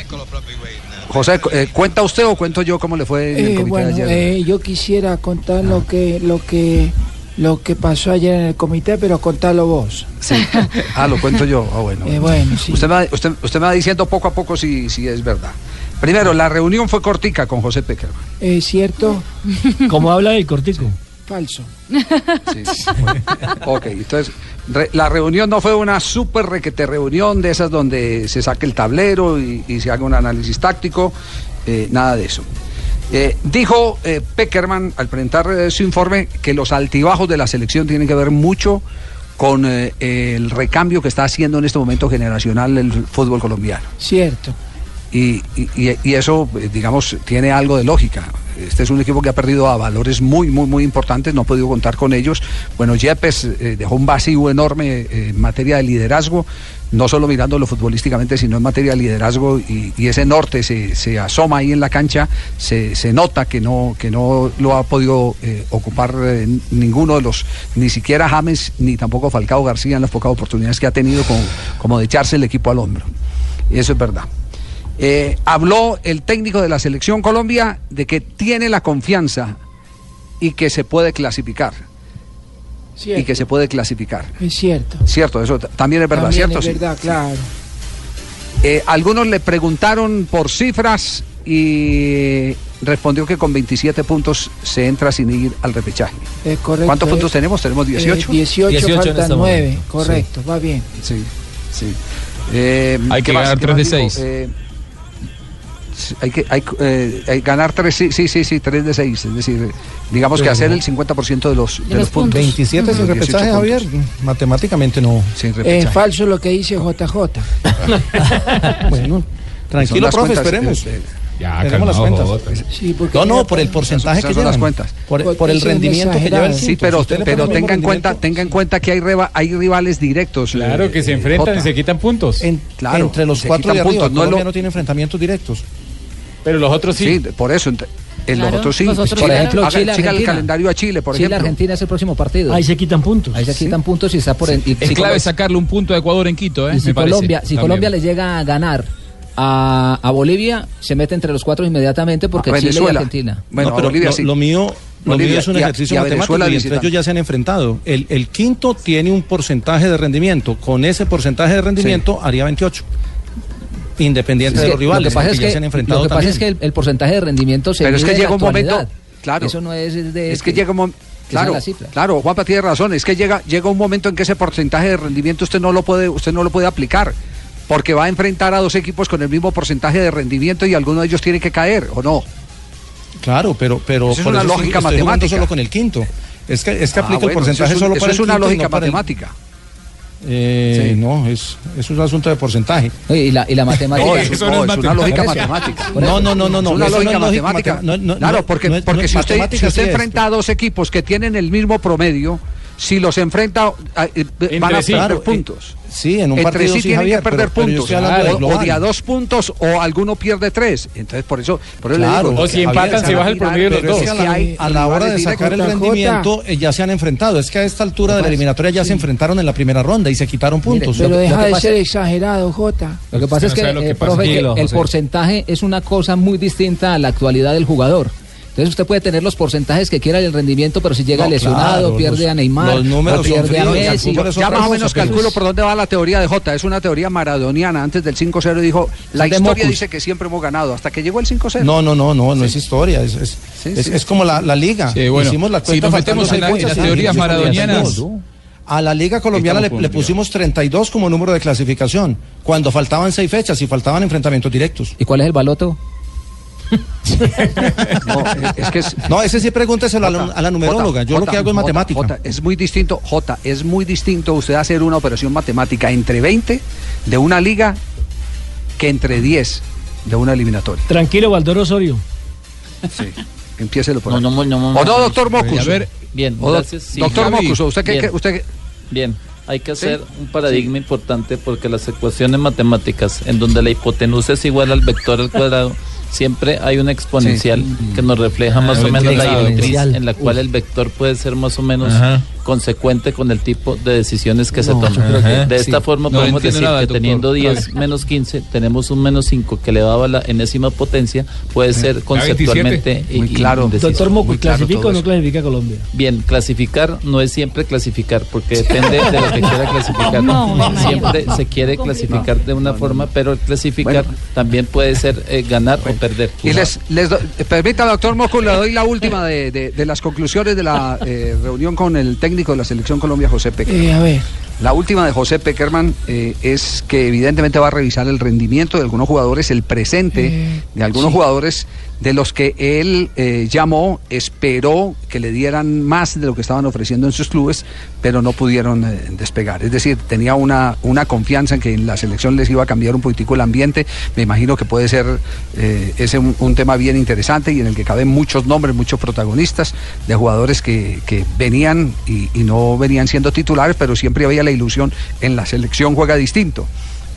[SPEAKER 6] José, eh, ¿cuenta usted o cuento yo cómo le fue en el
[SPEAKER 20] Eh,
[SPEAKER 6] comité
[SPEAKER 20] bueno,
[SPEAKER 6] de ayer?
[SPEAKER 20] eh,
[SPEAKER 15] yo quisiera contar lo que lo que lo que pasó ayer en el comité, pero contarlo vos.
[SPEAKER 6] Ah, lo cuento yo. Ah, bueno.
[SPEAKER 15] Eh, bueno, sí.
[SPEAKER 6] usted, me va, usted, usted me va diciendo poco a poco si, si es verdad. Primero, la reunión fue cortica con José Peckerman.
[SPEAKER 15] ¿Es cierto?
[SPEAKER 14] Como habla del cortico.
[SPEAKER 15] Falso.
[SPEAKER 6] Ok, entonces, re- la reunión no fue una súper requete reunión de esas donde se saque el tablero y, y se haga un análisis táctico, eh, nada de eso. Eh, dijo eh, Peckerman al presentar eh, su informe que los altibajos de la selección tienen que ver mucho con eh, el recambio que está haciendo en este momento generacional el fútbol colombiano.
[SPEAKER 15] Cierto.
[SPEAKER 6] Y, y- eso, digamos, tiene algo de lógica. Este es un equipo que ha perdido a valores muy, muy, muy importantes, no ha podido contar con ellos. Bueno, Yepes eh, dejó un vacío enorme eh, en materia de liderazgo, no solo mirándolo futbolísticamente, sino en materia de liderazgo, y, ese norte se, asoma ahí en la cancha, se, se nota que no, que no lo ha podido eh, ocupar eh, ninguno de los, ni siquiera James, ni tampoco Falcao García en las pocas oportunidades que ha tenido como, como de echarse el equipo al hombro. Eso es verdad. Eh, habló el técnico de la selección Colombia de que tiene la confianza y que se puede clasificar.
[SPEAKER 15] Cierto.
[SPEAKER 6] y que se puede clasificar.
[SPEAKER 15] Es cierto.
[SPEAKER 6] Cierto, eso también es verdad,
[SPEAKER 15] también
[SPEAKER 6] ¿cierto?
[SPEAKER 15] Es verdad, sí. claro.
[SPEAKER 6] Eh, algunos le preguntaron por cifras y respondió que con 27 puntos se entra sin ir al repechaje.
[SPEAKER 15] Correcto.
[SPEAKER 6] ¿Cuántos
[SPEAKER 15] eh,
[SPEAKER 6] puntos tenemos? Tenemos 18.
[SPEAKER 15] Eh, 18,
[SPEAKER 10] 18, este
[SPEAKER 15] faltan 9,
[SPEAKER 10] momento.
[SPEAKER 15] correcto, sí. va bien.
[SPEAKER 6] Sí, sí. Eh,
[SPEAKER 7] Hay que ganar 3 de
[SPEAKER 6] 6 hay que hay, eh, hay ganar tres, sí, sí, sí, sí, tres de seis. Es decir, digamos que hacer el 50% de los, de
[SPEAKER 15] los
[SPEAKER 6] los puntos.
[SPEAKER 21] 27 sin
[SPEAKER 6] 18
[SPEAKER 21] repechaje,
[SPEAKER 6] puntos.
[SPEAKER 21] Javier. Matemáticamente no.
[SPEAKER 6] Sin
[SPEAKER 15] Es
[SPEAKER 6] repechaje.
[SPEAKER 15] falso lo que dice JJ.
[SPEAKER 21] bueno, tranquilo, profe,
[SPEAKER 6] cuentas,
[SPEAKER 21] esperemos.
[SPEAKER 6] eh,
[SPEAKER 7] Ya,
[SPEAKER 21] Veremos las cuentas.
[SPEAKER 7] Jota.
[SPEAKER 15] Sí, porque
[SPEAKER 21] No, no, por el porcentaje que
[SPEAKER 6] son las cuentas.
[SPEAKER 21] Por, por el rendimiento que lleva el
[SPEAKER 15] exageradas.
[SPEAKER 6] Sí,
[SPEAKER 21] quinto.
[SPEAKER 6] pero,
[SPEAKER 21] Si
[SPEAKER 6] pero tenga en cuenta, tenga en cuenta que hay, reba- hay rivales directos.
[SPEAKER 12] Claro
[SPEAKER 6] eh,
[SPEAKER 12] que se enfrentan y se quitan puntos.
[SPEAKER 21] en-
[SPEAKER 6] Claro,
[SPEAKER 21] entre los cuatro de arriba,
[SPEAKER 6] puntos, no es
[SPEAKER 21] Colombia
[SPEAKER 6] lo-
[SPEAKER 21] no tiene enfrentamientos directos.
[SPEAKER 12] Pero los otros
[SPEAKER 6] Sí,
[SPEAKER 12] sí.
[SPEAKER 6] por eso. En los
[SPEAKER 9] Claro,
[SPEAKER 6] otros sí.
[SPEAKER 9] los otros
[SPEAKER 11] Por
[SPEAKER 9] sí,
[SPEAKER 11] ejemplo,
[SPEAKER 6] Haga-
[SPEAKER 11] Chile,
[SPEAKER 6] siga el
[SPEAKER 11] Argentina.
[SPEAKER 6] calendario a Chile, por
[SPEAKER 11] Chile,
[SPEAKER 6] ejemplo.
[SPEAKER 11] Argentina es el próximo partido.
[SPEAKER 14] Ahí se quitan puntos.
[SPEAKER 11] Ahí se quitan puntos y está por en- y
[SPEAKER 13] Es
[SPEAKER 11] si
[SPEAKER 13] clave sacarle un punto a Ecuador en Quito, ¿eh?
[SPEAKER 11] y si
[SPEAKER 13] me parece,
[SPEAKER 11] Colombia, si
[SPEAKER 13] también.
[SPEAKER 11] Colombia le llega a ganar a, a Bolivia, se mete entre los cuatro inmediatamente porque
[SPEAKER 6] A
[SPEAKER 11] Chile y
[SPEAKER 6] Venezuela.
[SPEAKER 11] Argentina.
[SPEAKER 6] Bueno,
[SPEAKER 21] No, pero
[SPEAKER 6] Bolivia
[SPEAKER 21] lo,
[SPEAKER 6] sí.
[SPEAKER 21] lo mío, lo
[SPEAKER 6] Bolivia
[SPEAKER 21] mío es un
[SPEAKER 6] y
[SPEAKER 21] ejercicio
[SPEAKER 6] y a
[SPEAKER 21] matemático
[SPEAKER 6] Venezuela
[SPEAKER 21] y entre ellos ya se han enfrentado. El, el quinto tiene un porcentaje de rendimiento. Con ese porcentaje de rendimiento haría 28. Independiente
[SPEAKER 11] Sí,
[SPEAKER 21] de los rivales,
[SPEAKER 11] lo que pasa es
[SPEAKER 21] ya
[SPEAKER 11] que,
[SPEAKER 21] se han enfrentado
[SPEAKER 11] lo que pasa es que el, el porcentaje de rendimiento se
[SPEAKER 6] Pero es que llega un
[SPEAKER 11] la
[SPEAKER 6] momento. Claro.
[SPEAKER 11] Eso no es de
[SPEAKER 6] Es que llega un momento.
[SPEAKER 11] es
[SPEAKER 6] Claro,
[SPEAKER 11] la cifra.
[SPEAKER 6] claro, Juanpa tiene razón. Es que llega, llega un momento en que ese porcentaje de rendimiento usted no lo puede, usted no lo puede aplicar. Porque va a enfrentar a dos equipos con el mismo porcentaje de rendimiento y alguno de ellos tiene que caer, ¿o no?
[SPEAKER 21] Claro, pero, pero
[SPEAKER 6] Eso es
[SPEAKER 21] por
[SPEAKER 6] una
[SPEAKER 21] eso
[SPEAKER 6] lógica
[SPEAKER 21] estoy
[SPEAKER 6] matemática.
[SPEAKER 21] solo con el quinto. Es que, es que
[SPEAKER 6] Ah,
[SPEAKER 21] aplica
[SPEAKER 6] bueno,
[SPEAKER 21] el porcentaje
[SPEAKER 6] eso es,
[SPEAKER 21] solo
[SPEAKER 6] eso
[SPEAKER 21] para
[SPEAKER 6] es
[SPEAKER 21] el
[SPEAKER 6] una
[SPEAKER 21] quinto
[SPEAKER 6] lógica
[SPEAKER 21] no para el-
[SPEAKER 6] matemática.
[SPEAKER 21] Eh,
[SPEAKER 6] Sí.
[SPEAKER 21] No, es, es un asunto de porcentaje.
[SPEAKER 11] Y la, y la matemática.
[SPEAKER 6] No, eso no, es una lógica matemática.
[SPEAKER 21] No, no, no, no, no.
[SPEAKER 6] Es una
[SPEAKER 21] no
[SPEAKER 6] lógica matemática.
[SPEAKER 21] mate- no, no,
[SPEAKER 6] claro,
[SPEAKER 21] no,
[SPEAKER 6] porque,
[SPEAKER 21] no es-
[SPEAKER 6] porque
[SPEAKER 21] no es
[SPEAKER 6] si usted, si usted
[SPEAKER 21] sí es.
[SPEAKER 6] enfrenta a dos equipos que tienen el mismo promedio, si los enfrenta, ah, eh, van a
[SPEAKER 21] sí.
[SPEAKER 6] perder
[SPEAKER 21] Claro, eh,
[SPEAKER 6] puntos.
[SPEAKER 21] Sí, en un
[SPEAKER 6] Entre
[SPEAKER 21] partido
[SPEAKER 6] sí tienen
[SPEAKER 21] Javier,
[SPEAKER 6] que perder
[SPEAKER 21] pero- pero
[SPEAKER 6] puntos. o, de a dos puntos o alguno pierde tres. Entonces, por eso, por eso
[SPEAKER 21] Claro,
[SPEAKER 6] le digo.
[SPEAKER 21] o si empatan, se baja el promedio de los
[SPEAKER 6] pero es
[SPEAKER 21] dos.
[SPEAKER 6] que hay
[SPEAKER 21] a la hora de sacar el rendimiento eh, ya se han enfrentado. Es que a esta altura de la eliminatoria ya se enfrentaron en la primera ronda y se quitaron puntos.
[SPEAKER 15] Pero
[SPEAKER 11] lo
[SPEAKER 15] deja de
[SPEAKER 11] pasa-
[SPEAKER 15] ser exagerado, Jota.
[SPEAKER 11] Lo que pasa es eh, que el porcentaje es una cosa muy distinta a la actualidad del jugador. Entonces usted puede tener los porcentajes que quiera del rendimiento, pero si llega
[SPEAKER 6] No,
[SPEAKER 11] lesionado,
[SPEAKER 6] claro,
[SPEAKER 11] pierde
[SPEAKER 6] los-
[SPEAKER 11] a Neymar,
[SPEAKER 6] los números
[SPEAKER 11] o
[SPEAKER 6] son
[SPEAKER 11] pierde a
[SPEAKER 6] fríos,
[SPEAKER 11] Messi.
[SPEAKER 6] Ya más o menos calculo por dónde va la teoría de Jota. Es una teoría maradoniana. Antes del 5-0 dijo, la historia
[SPEAKER 21] Mocus.
[SPEAKER 6] dice que siempre hemos ganado, hasta que llegó el 5-0.
[SPEAKER 21] No, no, no, no, no es historia. Es, es,
[SPEAKER 6] Sí,
[SPEAKER 21] es,
[SPEAKER 6] sí.
[SPEAKER 21] es como la, la liga.
[SPEAKER 13] Sí, bueno,
[SPEAKER 21] Hicimos la
[SPEAKER 13] si
[SPEAKER 21] cuenta
[SPEAKER 13] nos
[SPEAKER 21] faltando
[SPEAKER 13] metemos en, la- en las teorías maradonianas,
[SPEAKER 15] A la Liga Colombiana le, le pusimos 32 como número de clasificación, cuando faltaban seis fechas y faltaban enfrentamientos directos.
[SPEAKER 11] ¿Y cuál es el baloto?
[SPEAKER 6] No, es que es-
[SPEAKER 15] No, ese sí pregúnteselo a la, a la numeróloga. Yo lo que hago es matemática.
[SPEAKER 6] Jota, es muy distinto, J, es muy distinto usted hacer una operación matemática entre 20 de una liga que entre 10 de una eliminatoria.
[SPEAKER 14] Tranquilo, Valdor Osorio.
[SPEAKER 6] Sí. Empiécelo por
[SPEAKER 22] No,
[SPEAKER 6] ahí.
[SPEAKER 22] no, no, no,
[SPEAKER 6] ¿O no, doctor Mocus?
[SPEAKER 22] a ver, bien,
[SPEAKER 6] O doc-
[SPEAKER 22] gracias, sí.
[SPEAKER 6] doctor
[SPEAKER 22] Javi,
[SPEAKER 6] Mocus, ¿usted qué,
[SPEAKER 22] bien.
[SPEAKER 6] usted qué-
[SPEAKER 22] Bien, hay que hacer un paradigma importante porque las ecuaciones matemáticas, en donde la hipotenusa es igual al vector al cuadrado, siempre hay una exponencial que nos refleja más
[SPEAKER 10] Ah,
[SPEAKER 22] o menos la directriz en la cual el vector puede ser más o menos
[SPEAKER 10] Ajá.
[SPEAKER 22] Consecuente con el tipo de decisiones que se toman. De esta
[SPEAKER 10] Sí.
[SPEAKER 22] forma
[SPEAKER 10] No
[SPEAKER 22] podemos decir
[SPEAKER 10] nada,
[SPEAKER 22] que
[SPEAKER 10] doctor.
[SPEAKER 22] teniendo 10
[SPEAKER 10] Javi.
[SPEAKER 22] menos 15, tenemos un menos 5 que elevado a la enésima potencia, puede ser conceptualmente
[SPEAKER 14] Muy claro.
[SPEAKER 22] indeciso.
[SPEAKER 14] Doctor Moco,
[SPEAKER 22] Muy
[SPEAKER 14] ¿clasifica o no clasifica Colombia?
[SPEAKER 22] Bien, clasificar no es siempre clasificar, porque depende de lo que quiera clasificar.
[SPEAKER 14] No,
[SPEAKER 22] siempre se quiere clasificar de una forma, pero el clasificar también puede ser eh, ganar o perder.
[SPEAKER 6] Y les, les do- permita, doctor Mocus, le doy la última de, de- de las conclusiones de la eh, reunión con el técnico de la Selección Colombia, José Peckerman.
[SPEAKER 18] A ver.
[SPEAKER 6] La última de José Peckerman eh, es que evidentemente va a revisar el rendimiento de algunos jugadores, el presente
[SPEAKER 18] Eh,
[SPEAKER 6] de algunos
[SPEAKER 18] sí.
[SPEAKER 6] jugadores de los que él eh, llamó, esperó que le dieran más de lo que estaban ofreciendo en sus clubes, pero no pudieron eh, despegar. Es decir, tenía una, una confianza en que en la selección les iba a cambiar un poquitico el ambiente. Me imagino que puede ser ese un, un tema bien interesante y en el que caben muchos nombres, muchos protagonistas de jugadores que, que venían y, y no venían siendo titulares, pero siempre había la ilusión en la selección juega distinto.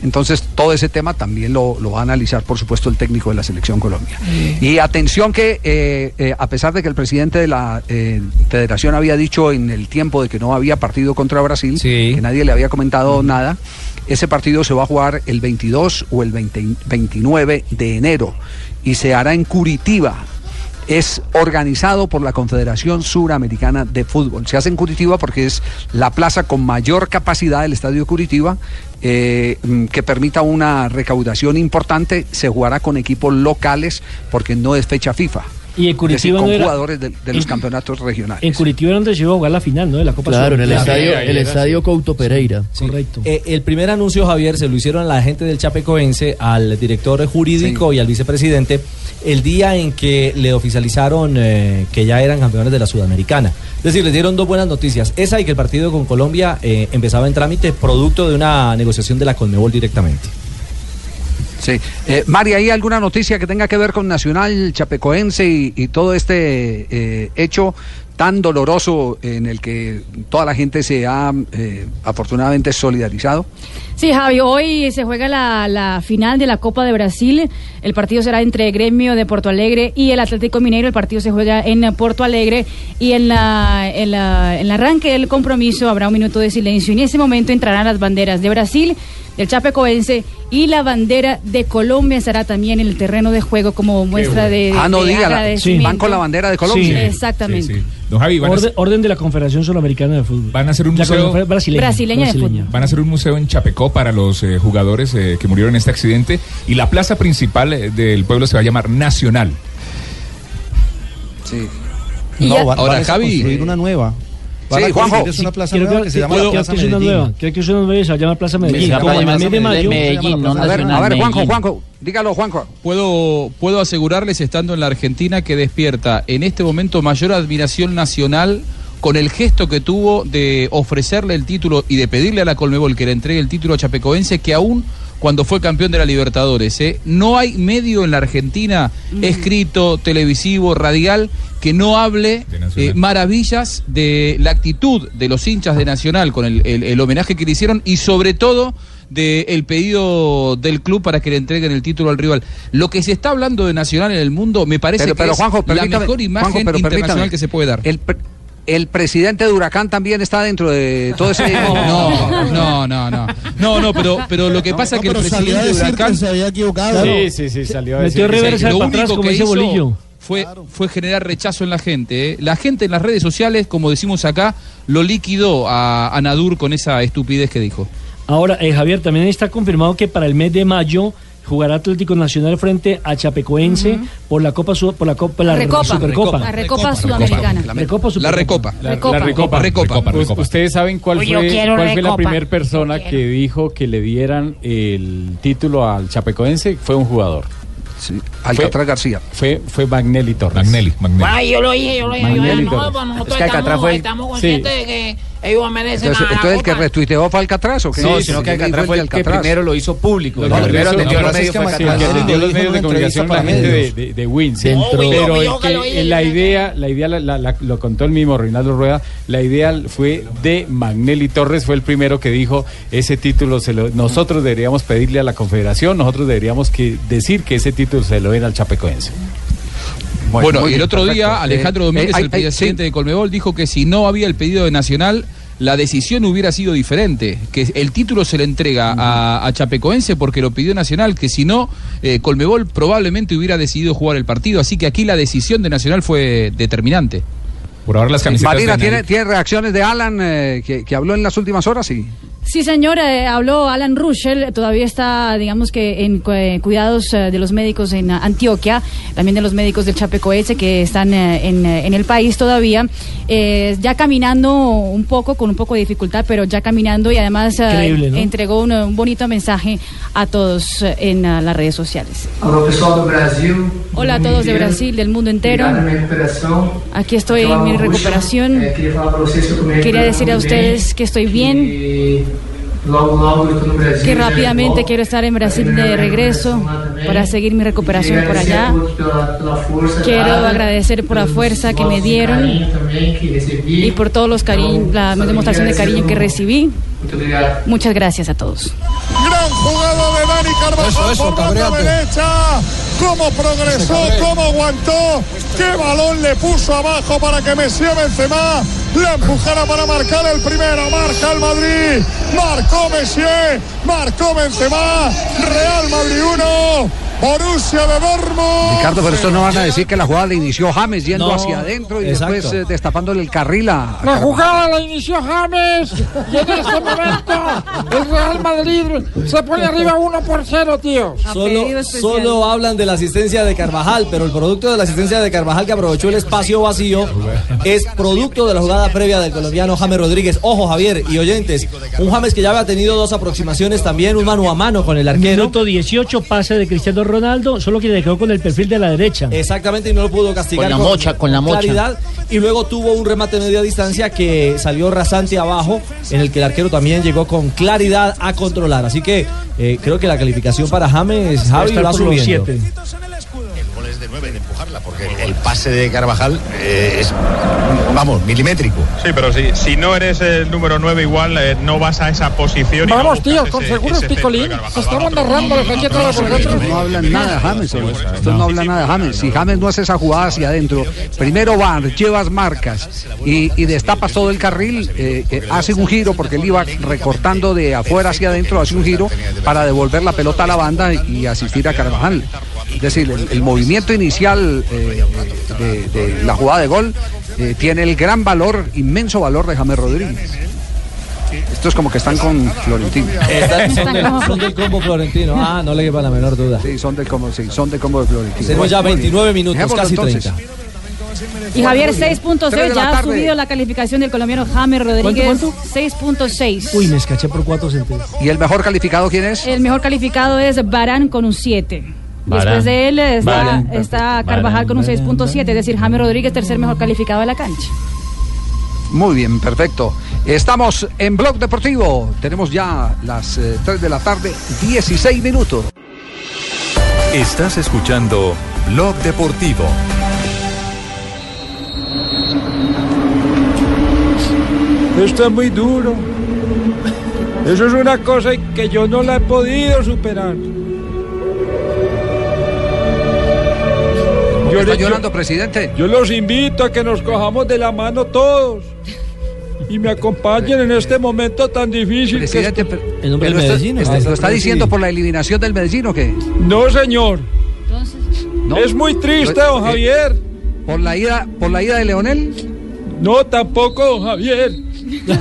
[SPEAKER 6] Entonces, todo ese tema también lo, lo va a analizar, por supuesto, el técnico de la Selección Colombia. Y atención que, eh, eh, a pesar de que el presidente de la eh, federación había dicho en el tiempo de que no había partido contra Brasil, que nadie le había comentado nada, ese partido se va a jugar el 22 o el 20 29 de enero y se hará en Curitiba. Es organizado por la Confederación Suramericana de Fútbol. Se hace en Curitiba porque es la plaza con mayor capacidad del Estadio Curitiba, eh, mm, que permita una recaudación importante. Se jugará con equipos locales porque no es fecha FIFA.
[SPEAKER 14] Y en
[SPEAKER 6] Es decir,
[SPEAKER 14] Curitiba
[SPEAKER 6] con
[SPEAKER 14] no era-
[SPEAKER 6] jugadores de, de los
[SPEAKER 14] en-
[SPEAKER 6] campeonatos regionales.
[SPEAKER 14] En Curitiba era donde se iba a jugar la final, ¿no? De la Copa
[SPEAKER 10] Claro, en el estadio- el estadio
[SPEAKER 14] Couto Pereira. Correcto.
[SPEAKER 10] Eh, el primer anuncio, Javier, se lo hicieron a la gente del Chapecoense, al director jurídico y al vicepresidente, el día en que le oficializaron eh, que ya eran campeones de la Sudamericana. Es decir, les dieron dos buenas noticias. Esa y que el partido con Colombia eh, empezaba en trámite producto de una negociación de la Conmebol directamente.
[SPEAKER 6] Sí. Eh, Mari, ¿hay alguna noticia que tenga que ver con Nacional Chapecoense y, y todo este eh, hecho tan doloroso en el que toda la gente se ha eh, afortunadamente solidarizado?
[SPEAKER 9] Sí, Javi, hoy se juega la, la final de la Copa de Brasil. El partido será entre Gremio de Porto Alegre y el Atlético Mineiro. El partido se juega en Porto Alegre y en, la, en, la- en el arranque del compromiso habrá un minuto de silencio. Y en ese momento entrarán las banderas de Brasil, del Chapecoense y la bandera de Colombia estará también en el terreno de juego como muestra de,
[SPEAKER 6] ah, no
[SPEAKER 9] de agradecimiento.
[SPEAKER 6] van con la bandera de Colombia.
[SPEAKER 9] Sí, exactamente.
[SPEAKER 7] Don Javi, van a,
[SPEAKER 14] Orden, de la Confederación Sudamericana de Fútbol.
[SPEAKER 7] van a hacer un
[SPEAKER 14] La
[SPEAKER 7] museo
[SPEAKER 14] brasileña.
[SPEAKER 9] Brasileña de fútbol.
[SPEAKER 7] Van a hacer un museo en Chapecó para los eh, jugadores eh, que murieron en este accidente y la plaza principal eh, del pueblo se va a llamar Nacional.
[SPEAKER 6] Sí.
[SPEAKER 15] No, van,
[SPEAKER 7] Ahora,
[SPEAKER 15] a
[SPEAKER 7] Javi,
[SPEAKER 15] construir una nueva.
[SPEAKER 6] Sí,
[SPEAKER 15] a
[SPEAKER 6] Juanjo.
[SPEAKER 15] es una plaza
[SPEAKER 14] Quiero
[SPEAKER 15] nueva
[SPEAKER 14] que,
[SPEAKER 15] que se llama Plaza Medellín.
[SPEAKER 14] nueva. Quiero que es una nueva se llama Plaza Medellín.
[SPEAKER 22] Medellín, no
[SPEAKER 6] A ver,
[SPEAKER 22] Nacional,
[SPEAKER 6] a ver, Juanjo. Juanjo, dígalo, Juanjo.
[SPEAKER 13] Puedo, puedo asegurarles, estando en la Argentina, que despierta en este momento mayor admiración nacional con el gesto que tuvo de ofrecerle el título y de pedirle a la Colmebol que le entregue el título a Chapecoense, que aún cuando fue campeón de la Libertadores, ¿eh? no hay medio en la Argentina, escrito, televisivo, radial, que no hable eh, maravillas de la actitud de los hinchas de Nacional con el, el- el homenaje que le hicieron y sobre todo del pedido del club para que le entreguen el título al rival. Lo que se está hablando de Nacional en el mundo me parece
[SPEAKER 6] Pero-
[SPEAKER 13] que
[SPEAKER 6] pero,
[SPEAKER 13] es
[SPEAKER 6] Juanjo,
[SPEAKER 13] la mejor imagen
[SPEAKER 6] Juanjo, pero
[SPEAKER 13] internacional
[SPEAKER 6] permítame.
[SPEAKER 13] que se puede dar.
[SPEAKER 6] El, el presidente de Huracán también está dentro de todo ese...
[SPEAKER 13] No, no, no, no. No, no, pero, pero lo que pasa es que el
[SPEAKER 19] pero salió a
[SPEAKER 13] presidente de
[SPEAKER 19] decir
[SPEAKER 13] Huracán
[SPEAKER 19] que se había equivocado.
[SPEAKER 14] Sí,
[SPEAKER 12] sí, sí, salió
[SPEAKER 14] a Metió decir que se- reversa
[SPEAKER 13] lo único
[SPEAKER 14] como
[SPEAKER 13] que hizo
[SPEAKER 14] bolillo.
[SPEAKER 13] Fue, fue generar rechazo en la gente. ¿eh? La gente en las redes sociales, como decimos acá, lo liquidó a, a Nadur con esa estupidez que dijo.
[SPEAKER 14] Ahora, eh, Javier, también está confirmado que para el mes de mayo jugará Atlético Nacional frente a Chapecoense por la Copa por la Copa la
[SPEAKER 9] Recopa.
[SPEAKER 14] Supercopa.
[SPEAKER 9] La Recopa Sudamericana.
[SPEAKER 14] La Recopa
[SPEAKER 13] La. Recopa.
[SPEAKER 12] La
[SPEAKER 9] Recopa.
[SPEAKER 12] la Recopa.
[SPEAKER 13] Recopa.
[SPEAKER 12] Us- Ustedes saben cuál fue, cuál fue la primera persona que dijo que le dieran el título al Chapecoense. Fue un jugador.
[SPEAKER 6] Alcatraz García.
[SPEAKER 12] Fue, fue Magnelli Torres.
[SPEAKER 7] Magnelli, Magnelli.
[SPEAKER 18] Ay, yo lo dije, yo lo dije. Yo no,
[SPEAKER 12] Torres.
[SPEAKER 18] pues nosotros
[SPEAKER 6] Es que Alcatraz
[SPEAKER 18] estamos,
[SPEAKER 6] fue el-
[SPEAKER 18] estamos
[SPEAKER 12] Sí.
[SPEAKER 18] conscientes de que ellos merecen
[SPEAKER 6] Entonces, entonces el que retuiteó fue Alcatraz o qué?
[SPEAKER 23] No, sino que Alcatraz fue el que primero lo hizo público.
[SPEAKER 12] Lo
[SPEAKER 23] El
[SPEAKER 12] que
[SPEAKER 23] primero atendió los
[SPEAKER 12] que
[SPEAKER 23] medios
[SPEAKER 12] los de comunicación la
[SPEAKER 23] para
[SPEAKER 12] gente de, de, Pero la idea, la idea lo contó el mismo Reinaldo Rueda, la idea fue de Magnelli Torres, fue el primero que dijo ese título se lo, nosotros deberíamos pedirle a la Confederación, nosotros deberíamos que decir que ese título se lo den al Chapecoense.
[SPEAKER 13] Bueno, y el otro
[SPEAKER 6] perfecto.
[SPEAKER 13] día Alejandro
[SPEAKER 6] Eh,
[SPEAKER 13] Domínguez,
[SPEAKER 6] eh, hay-
[SPEAKER 13] el
[SPEAKER 6] hay-
[SPEAKER 13] presidente de Colmebol, dijo que si no había el pedido de Nacional, la decisión hubiera sido diferente, que el título se le entrega a, a Chapecoense porque lo pidió Nacional, que si no, eh, Colmebol probablemente hubiera decidido jugar el partido, así que aquí la decisión de Nacional fue determinante.
[SPEAKER 7] Por ahora las camisetas
[SPEAKER 6] Marina,
[SPEAKER 7] de
[SPEAKER 6] ¿tiene,
[SPEAKER 7] Nike.
[SPEAKER 6] ¿tiene reacciones de Alan eh, que, que habló en las últimas horas? Sí.
[SPEAKER 9] Sí, señora, eh, habló Alan Ruschel, todavía está, digamos que, en cu- eh, cuidados eh, de los médicos en ah, Antioquia, también de los médicos del Chapecoense que están eh, en, eh, en el país todavía, eh, ya caminando un poco, con un poco de dificultad, pero ya caminando y además eh, entregó un, un bonito mensaje a todos eh, en las redes sociales.
[SPEAKER 24] Do Brasil.
[SPEAKER 9] Hola a todos de. Brasil, del mundo entero. Aquí estoy en mi recuperación.
[SPEAKER 24] Eh,
[SPEAKER 9] Quería decir a ustedes que estoy bien.
[SPEAKER 24] Logo, logo eu tô no Brasil.
[SPEAKER 9] que rápidamente quiero estar en Brasil de regreso para seguir mi recuperación por allá. Quiero agradecer por la fuerza que me dieron y por todos los cariños, la demostración de cariño que recibí. Muchas gracias a todos.
[SPEAKER 16] Gran jugada de Dani Carvajal por banda derecha. Cómo progresó, cómo aguantó. Qué balón le puso abajo para que Messi Benzema la empujara para marcar el primero. Marca el Madrid. Marcó Messi. Marcó Benzema. Real Madrid 1. Borussia de Dortmund.
[SPEAKER 6] Ricardo, pero esto no van a decir que la jugada la inició James yendo
[SPEAKER 16] No,
[SPEAKER 6] hacia adentro y
[SPEAKER 16] exacto.
[SPEAKER 6] después eh, destapándole el carril a.
[SPEAKER 18] La jugada la inició James y en este momento el Real Madrid se pone arriba 1 por 0, tío.
[SPEAKER 10] Solo, solo hablan de la asistencia de Carvajal, pero el producto de la asistencia de Carvajal que aprovechó el espacio vacío es producto de la jugada previa del colombiano James Rodríguez. Ojo, Javier y oyentes, un James que ya había tenido dos aproximaciones también, un mano a mano con el arquero.
[SPEAKER 14] Minuto 18, pase de Cristiano Ronaldo, solo que le quedó con el perfil de la derecha.
[SPEAKER 10] Exactamente, y no lo pudo castigar.
[SPEAKER 14] Con la mocha, con la mocha.
[SPEAKER 10] claridad. Y luego tuvo un remate media distancia que salió rasante abajo, en el que el arquero también llegó con claridad a controlar. Así que eh, creo que la calificación para James, Javi, subiendo.
[SPEAKER 25] 9 de empujarla, porque el pase de Carvajal eh, es, vamos, milimétrico.
[SPEAKER 26] Sí, pero si, si no eres el número 9 igual, eh, no vas a esa posición. y no
[SPEAKER 18] Vamos,
[SPEAKER 26] buscas
[SPEAKER 18] tío, con seguros Picolín. Narrando aquí atrás.
[SPEAKER 6] No hablan nada de James. Esto no habla nada de James. Si James no hace esa jugada hacia adentro, primero vas, llevas marcas y, y destapas todo el carril, eh, eh, hace un giro porque él iba recortando de afuera hacia adentro, hace un giro para devolver la pelota a la banda y asistir a Carvajal. Es decir, el, el movimiento inicial eh, de, de la jugada de gol eh, tiene el gran valor, inmenso valor de James Rodríguez. Esto es como que están con Florentino.
[SPEAKER 10] Están- son, del, son del combo florentino. Ah, no le quepa la menor duda.
[SPEAKER 6] Sí, son del combo, sí, son del combo de Florentino.
[SPEAKER 10] Tenemos ya
[SPEAKER 6] Muy bien.
[SPEAKER 10] 29 minutos,
[SPEAKER 6] Dejémoslo
[SPEAKER 10] casi
[SPEAKER 6] entonces.
[SPEAKER 10] 30.
[SPEAKER 9] Y Javier,
[SPEAKER 6] Muy bien. Tres
[SPEAKER 9] 6.6,
[SPEAKER 6] de la
[SPEAKER 9] ya ha subido la calificación del colombiano James Rodríguez.
[SPEAKER 14] ¿Cuánto,
[SPEAKER 9] 6.6.
[SPEAKER 14] Uy, me escaché por 4 centavos.
[SPEAKER 6] ¿Y el mejor calificado quién es?
[SPEAKER 9] El mejor calificado es Barán con un 7. Después de él está, Carvajal con un 6.7, es decir, James Rodríguez, tercer mejor calificado de la cancha.
[SPEAKER 6] Muy bien, perfecto. Estamos en Blog Deportivo. Tenemos ya las 3 de la tarde, 16 minutos.
[SPEAKER 2] Estás escuchando Blog Deportivo.
[SPEAKER 27] Esto es muy duro. Eso es una cosa que yo no la he podido superar.
[SPEAKER 6] ¿Por qué está
[SPEAKER 27] le-
[SPEAKER 6] llorando, presidente?
[SPEAKER 27] Yo los invito a que nos cojamos de la mano todos y me acompañen en este momento tan difícil. que
[SPEAKER 6] Presidente,
[SPEAKER 27] esto-
[SPEAKER 6] pero- pero esto- este- ¿Lo está diciendo por la eliminación del Medellín o qué?
[SPEAKER 27] No, señor. Es muy triste, don
[SPEAKER 6] Eh,
[SPEAKER 27] Javier.
[SPEAKER 6] ¿Por la ida, por la ida de Leonel?
[SPEAKER 27] No, tampoco, don Javier.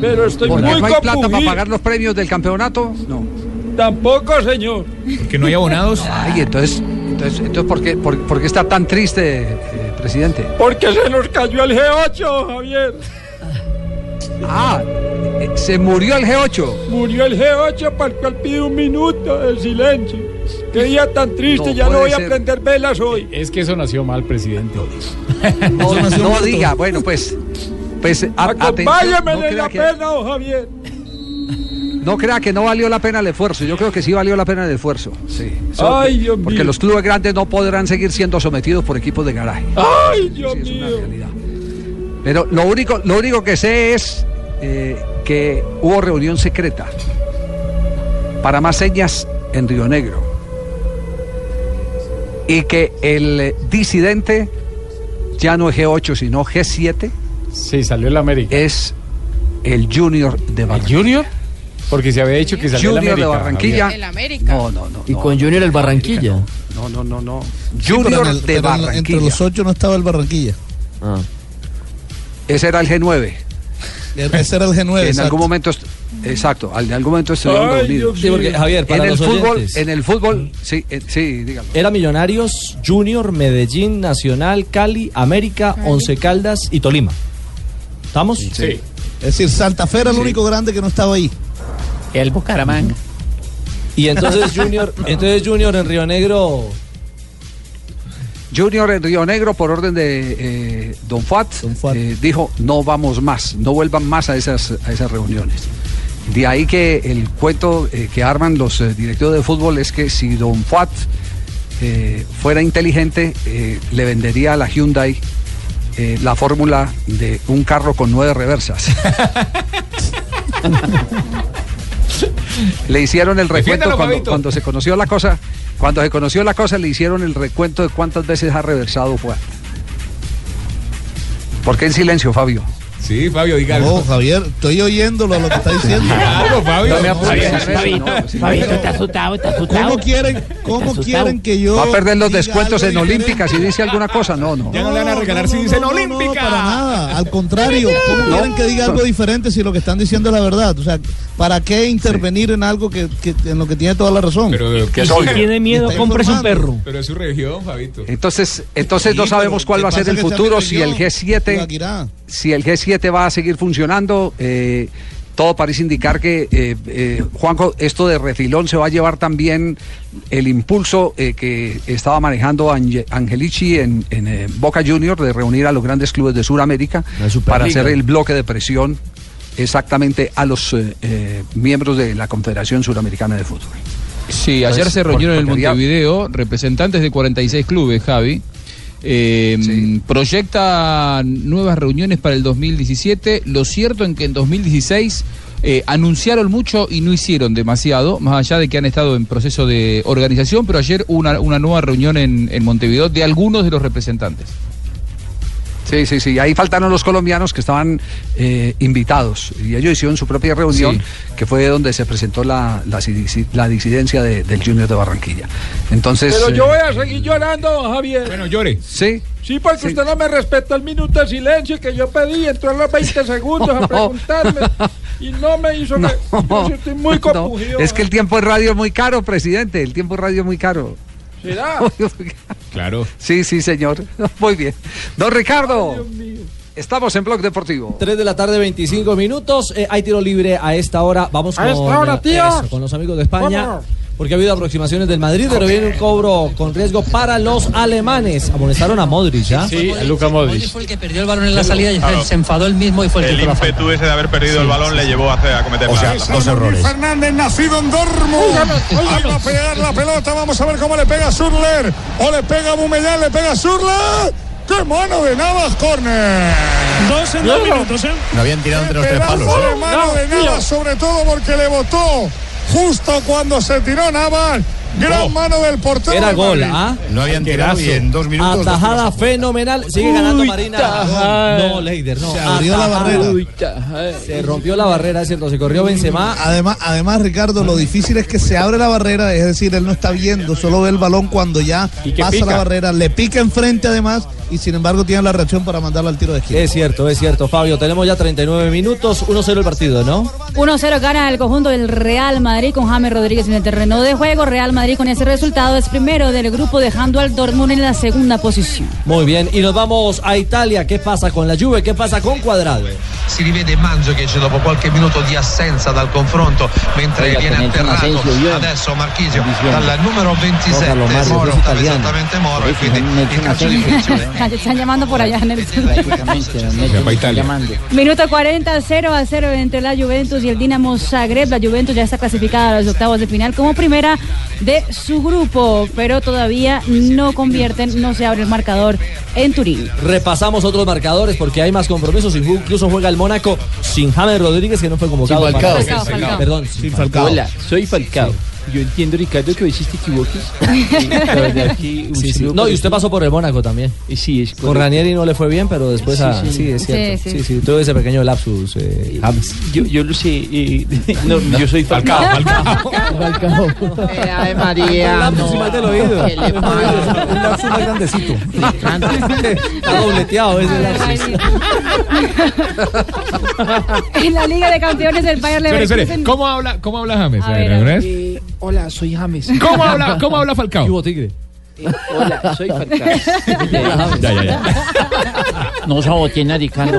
[SPEAKER 27] Pero estoy
[SPEAKER 6] ¿Porque
[SPEAKER 27] muy
[SPEAKER 6] no hay plata para pagar los premios del campeonato? No.
[SPEAKER 27] Tampoco, señor.
[SPEAKER 7] ¿Que no hay abonados?
[SPEAKER 6] Ay, entonces, entonces, entonces ¿por, qué, por, por qué está tan triste, eh, presidente?
[SPEAKER 27] Porque se nos cayó el G8, Javier.
[SPEAKER 6] Ah, eh, se murió el G8.
[SPEAKER 27] Murió el G8 para el cual pide un minuto de silencio. Qué día tan triste,
[SPEAKER 6] No
[SPEAKER 27] ya no voy a prender velas hoy.
[SPEAKER 12] Es que eso nació mal, presidente.
[SPEAKER 6] No, no diga, bueno, pues. Pues a-
[SPEAKER 27] Acompáñame
[SPEAKER 6] no
[SPEAKER 27] la
[SPEAKER 6] que-
[SPEAKER 27] pena, don Javier.
[SPEAKER 6] No crea que no valió la pena el esfuerzo. Yo creo que sí valió la pena el esfuerzo. Sí. Eso-
[SPEAKER 27] Ay, Dios
[SPEAKER 6] porque
[SPEAKER 27] mío.
[SPEAKER 6] los clubes grandes no podrán seguir siendo sometidos por equipos de garaje.
[SPEAKER 27] Ay, Dios mío.
[SPEAKER 6] Pero lo único, lo único que sé es eh, que hubo reunión secreta para más señas en Río Negro. Y que el disidente ya no es G8, sino G7.
[SPEAKER 12] Sí, salió el América.
[SPEAKER 6] Es el Junior de Barranquilla.
[SPEAKER 12] ¿Junior? Porque se había dicho que salió el
[SPEAKER 6] Junior de
[SPEAKER 12] América.
[SPEAKER 6] Barranquilla.
[SPEAKER 28] El América.
[SPEAKER 6] No, no, no.
[SPEAKER 10] Y con Junior el Barranquilla.
[SPEAKER 6] No, no, no, no.
[SPEAKER 19] Sí,
[SPEAKER 6] Junior
[SPEAKER 19] el-
[SPEAKER 6] de Barranquilla.
[SPEAKER 19] Entre los ocho no estaba el Barranquilla.
[SPEAKER 6] Ese era el G9.
[SPEAKER 19] Ese era el G9.
[SPEAKER 6] que en
[SPEAKER 19] exacto.
[SPEAKER 6] algún momento exacto en algún momento estuvieron reunidos
[SPEAKER 10] Sí, porque. Javier, para
[SPEAKER 6] en el
[SPEAKER 10] los
[SPEAKER 6] fútbol
[SPEAKER 10] oyentes.
[SPEAKER 6] en el fútbol sí eh, sí dígalo
[SPEAKER 10] Era Millonarios, Junior, Medellín, Nacional, Cali, América, Once Caldas y Tolima. ¿Estamos?
[SPEAKER 19] Sí. Es decir, Santa Fe era el único grande que no estaba ahí.
[SPEAKER 11] El Bucaramanga.
[SPEAKER 10] Y entonces Junior, entonces Junior en Río Negro.
[SPEAKER 6] Junior en Río Negro por orden de eh, Don Fuat, eh, dijo no vamos más no vuelvan más a esas a esas reuniones de ahí que el cuento eh, que arman los eh, directivos de fútbol es que si Don Fuat eh, fuera inteligente eh, le vendería a la Hyundai eh, la fórmula de un carro con nueve reversas Le hicieron el recuento cuando, se conoció la cosa. Cuando se conoció la cosa, le hicieron el recuento de cuántas veces ha reversado Fuat. ¿Por qué en silencio, Fabio?
[SPEAKER 7] Sí, Fabio, diga algo.
[SPEAKER 19] No, Javier, estoy oyéndolo lo que está diciendo.
[SPEAKER 7] Claro, Fabio.
[SPEAKER 19] No me
[SPEAKER 11] está asustado, está asustado.
[SPEAKER 19] ¿Cómo quieren, cómo quieren que yo
[SPEAKER 6] ¿Va a perder los descuentos en? Olímpica si dice alguna cosa? No, no.
[SPEAKER 7] Ya no le van a regalar si dicen Olímpica.
[SPEAKER 19] No, para nada. Al contrario, ¿cómo quieren que diga algo diferente si lo que están diciendo es la verdad? O sea, ¿para qué intervenir en algo que, que- en lo que tiene toda la razón?
[SPEAKER 7] Pero,
[SPEAKER 6] Que obvio.
[SPEAKER 14] Tiene miedo,
[SPEAKER 19] Está
[SPEAKER 14] cómprese un perro.
[SPEAKER 7] Pero es su región, Fabito.
[SPEAKER 6] Entonces, entonces
[SPEAKER 19] Sí,
[SPEAKER 6] no sabemos cuál
[SPEAKER 19] ¿qué
[SPEAKER 6] va a ser el futuro, si el
[SPEAKER 19] región?
[SPEAKER 6] G7,
[SPEAKER 19] Ibaguirá.
[SPEAKER 6] Si el G7 va a seguir funcionando. eh, todo parece indicar que, eh, eh, Juanjo, esto de refilón se va a llevar también el impulso eh, que estaba manejando Ange- Angelici en, en, eh, Boca Junior de reunir a los grandes clubes de Sudamérica para hacer el bloque de presión exactamente a los eh, eh, miembros de la Confederación Suramericana de Fútbol.
[SPEAKER 13] Sí, ayer
[SPEAKER 6] Entonces,
[SPEAKER 13] se reunieron en el Montevideo representantes de 46 clubes, Javi. Eh, Proyecta nuevas reuniones para el 2017. Lo cierto en que en 2016 eh, anunciaron mucho y no hicieron demasiado, más allá de que han estado en proceso de organización, pero ayer hubo una, una nueva reunión en, en Montevideo de algunos de los representantes.
[SPEAKER 6] Sí, sí, sí. Ahí faltaron los colombianos que estaban eh, invitados y ellos hicieron su propia reunión,
[SPEAKER 13] Sí.
[SPEAKER 6] que fue donde se presentó la, la, disi- la disidencia de- del Junior de Barranquilla. Entonces.
[SPEAKER 27] Pero
[SPEAKER 6] eh,
[SPEAKER 27] yo voy a seguir llorando, don Javier.
[SPEAKER 7] Bueno, llore.
[SPEAKER 6] Sí.
[SPEAKER 27] Sí, porque usted no me respetó el minuto de silencio que yo pedí. Entró a los 20 segundos a
[SPEAKER 6] No.
[SPEAKER 27] preguntarme. Y no me hizo que. Yo estoy muy
[SPEAKER 6] no,
[SPEAKER 27] compungido.
[SPEAKER 6] es que el tiempo de radio es muy caro, presidente. El tiempo de radio es muy caro.
[SPEAKER 27] ¿Será?
[SPEAKER 7] Claro.
[SPEAKER 6] Sí, sí, señor. Muy bien. Don Ricardo, estamos en Blog Deportivo.
[SPEAKER 10] 3 de la tarde, 25 minutos. Eh, hay tiro libre a esta hora. Vamos
[SPEAKER 18] A
[SPEAKER 10] con,
[SPEAKER 18] esta hora,
[SPEAKER 10] eh,
[SPEAKER 18] tío.
[SPEAKER 10] eso, con los amigos de España.
[SPEAKER 18] Vámonos.
[SPEAKER 10] Porque ha habido aproximaciones del Madrid, pero viene un cobro con riesgo para los alemanes. Amonestaron a Modric, ¿ya?
[SPEAKER 12] Sí, a Luca Modric.
[SPEAKER 29] Fue el que perdió el balón en la salida y
[SPEAKER 26] Claro.
[SPEAKER 29] se enfadó él mismo y fue el,
[SPEAKER 26] El
[SPEAKER 29] que falta.
[SPEAKER 26] ímpetu ese de haber perdido el balón le llevó a, hacer- a cometer
[SPEAKER 25] O sea,
[SPEAKER 26] la-
[SPEAKER 25] dos errores.
[SPEAKER 16] Fernández, nacido en Dortmund. Ahí va a pegar la pelota. Vamos a ver cómo le pega a Surler. O le pega a Bumellán, le pega a Surler. ¡Qué mano de Navas, corner!
[SPEAKER 18] Dos en dos minutos, ¿eh?
[SPEAKER 25] Lo habían tirado entre los tres palos. ¿eh?
[SPEAKER 16] mano
[SPEAKER 18] No,
[SPEAKER 16] de
[SPEAKER 18] tío.
[SPEAKER 16] Navas, sobre todo porque le botó justo cuando se tiró Navas. Gran mano del portero.
[SPEAKER 10] Era gol. ¿ah?
[SPEAKER 25] No habían tirado y en dos minutos.
[SPEAKER 10] Atajada fenomenal. Sigue ganando
[SPEAKER 22] Uy,
[SPEAKER 10] Marina.
[SPEAKER 22] tajada.
[SPEAKER 10] No, Leider, no.
[SPEAKER 19] Se abrió la barrera.
[SPEAKER 22] Uy, tajada.
[SPEAKER 10] Se rompió la barrera, es cierto. Se corrió Benzema.
[SPEAKER 19] Además, además, Ricardo, lo difícil es que se abre la barrera, es decir, él no está viendo, solo ve el balón cuando ya
[SPEAKER 12] Y que
[SPEAKER 19] pasa
[SPEAKER 12] pica.
[SPEAKER 19] la barrera, le pica enfrente además, y sin embargo tiene la reacción para mandarlo al tiro de esquina.
[SPEAKER 10] Es cierto, es cierto, Fabio. Tenemos ya 39 minutos. 1-0 el partido, ¿no?
[SPEAKER 9] 1-0 gana el conjunto del Real Madrid con James Rodríguez en el terreno de juego. Real Madrid con ese resultado es primero del grupo dejando al Dortmund en la segunda posición.
[SPEAKER 10] Muy bien. Y nos vamos a Italia. ¿Qué pasa con la Juve? ¿Qué pasa con Cuadrado?
[SPEAKER 28] si rivede Mandzukic dopo qualche minuto di assenza dal confronto mentre
[SPEAKER 22] Oiga,
[SPEAKER 28] viene atterrato adesso Marchisio dal numero 27
[SPEAKER 22] Guardalo, Mario,
[SPEAKER 28] Moro esattamente Moro e quindi il calcio difficile
[SPEAKER 9] por allá, Nelson. Minuto 40, 0 a 0 entre la Juventus y el Dinamo Zagreb. La Juventus ya está clasificada a los octavos de final como primera de su grupo, pero todavía no convierten, no se abre el marcador en Turín.
[SPEAKER 10] Repasamos otros marcadores porque hay más compromisos. Incluso juega el Mónaco sin James Rodríguez, que no fue convocado.
[SPEAKER 22] Sin Falcao.
[SPEAKER 10] para-
[SPEAKER 9] Falcao, Falcao.
[SPEAKER 10] Perdón, sin Falcao.
[SPEAKER 22] Hola, soy Falcao. Yo entiendo, Ricardo, que a veces te equivoques. Y la verdad que un
[SPEAKER 10] Sí, sí.
[SPEAKER 22] saludo
[SPEAKER 10] No, y usted
[SPEAKER 22] ti.
[SPEAKER 10] pasó por el Mónaco también.
[SPEAKER 22] Y Sí, es
[SPEAKER 10] Con. Ranieri no le fue bien, pero después
[SPEAKER 22] Sí,
[SPEAKER 10] a-
[SPEAKER 22] sí.
[SPEAKER 10] sí, es cierto.
[SPEAKER 9] Sí,
[SPEAKER 10] Sí,
[SPEAKER 9] sí.
[SPEAKER 10] sí, tuvo ese pequeño lapsus. eh, James.
[SPEAKER 22] Yo, yo lo sé. eh, no, yo soy Falcao.
[SPEAKER 10] Falcao.
[SPEAKER 18] Eh, Ave María.
[SPEAKER 10] lapsus más del oído.
[SPEAKER 18] ¿Qué le pasa?
[SPEAKER 10] Un lapsus más grandecito. Está dobleteado ese lapsus.
[SPEAKER 9] En la Liga de Campeones del Bayern
[SPEAKER 7] Espere, espere.
[SPEAKER 9] Leverkusen.
[SPEAKER 7] ¿Cómo habla, cómo habla James?
[SPEAKER 9] A
[SPEAKER 7] A ver,
[SPEAKER 9] ver, a
[SPEAKER 7] ¿alguna
[SPEAKER 9] ver.
[SPEAKER 18] Eh, hola, soy James.
[SPEAKER 7] ¿Cómo habla, cómo habla Falcao?
[SPEAKER 10] Hubo tigre.
[SPEAKER 22] Hola, soy Falcao.
[SPEAKER 7] Ya, ya, ya.
[SPEAKER 22] No saboteen a Ricardo.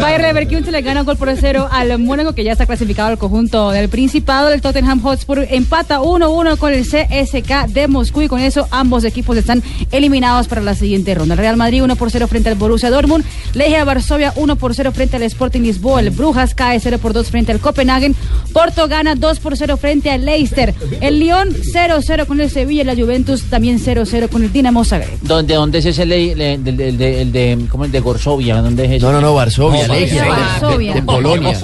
[SPEAKER 9] Bayer Leverkusen le gana un gol por cero al Mónaco, que ya está clasificado al conjunto del Principado. El Tottenham Hotspur empata 1-1 con el CSK de Moscú y con eso ambos equipos están eliminados para la siguiente ronda. El Real Madrid 1 por 0 frente al Borussia Dortmund. Legia Varsovia 1 por 0 frente al Sporting Lisboa. El Brujas cae 0 por 2 frente al Copenhagen. Porto gana 2 por 0 frente al Leicester. El Lyon 0-0 con el Sevilla y la Juventus también 0-0 con el Dinamo Zagreb.
[SPEAKER 22] ¿Dónde, ¿Dónde es ese le- le- del del- del- el de, ¿cómo es de Gorsovia? ¿Dónde es ese?
[SPEAKER 30] No, no, no, Varsovia,
[SPEAKER 22] No,
[SPEAKER 30] Legia.
[SPEAKER 9] De Varsovia.
[SPEAKER 30] De, de Polonia.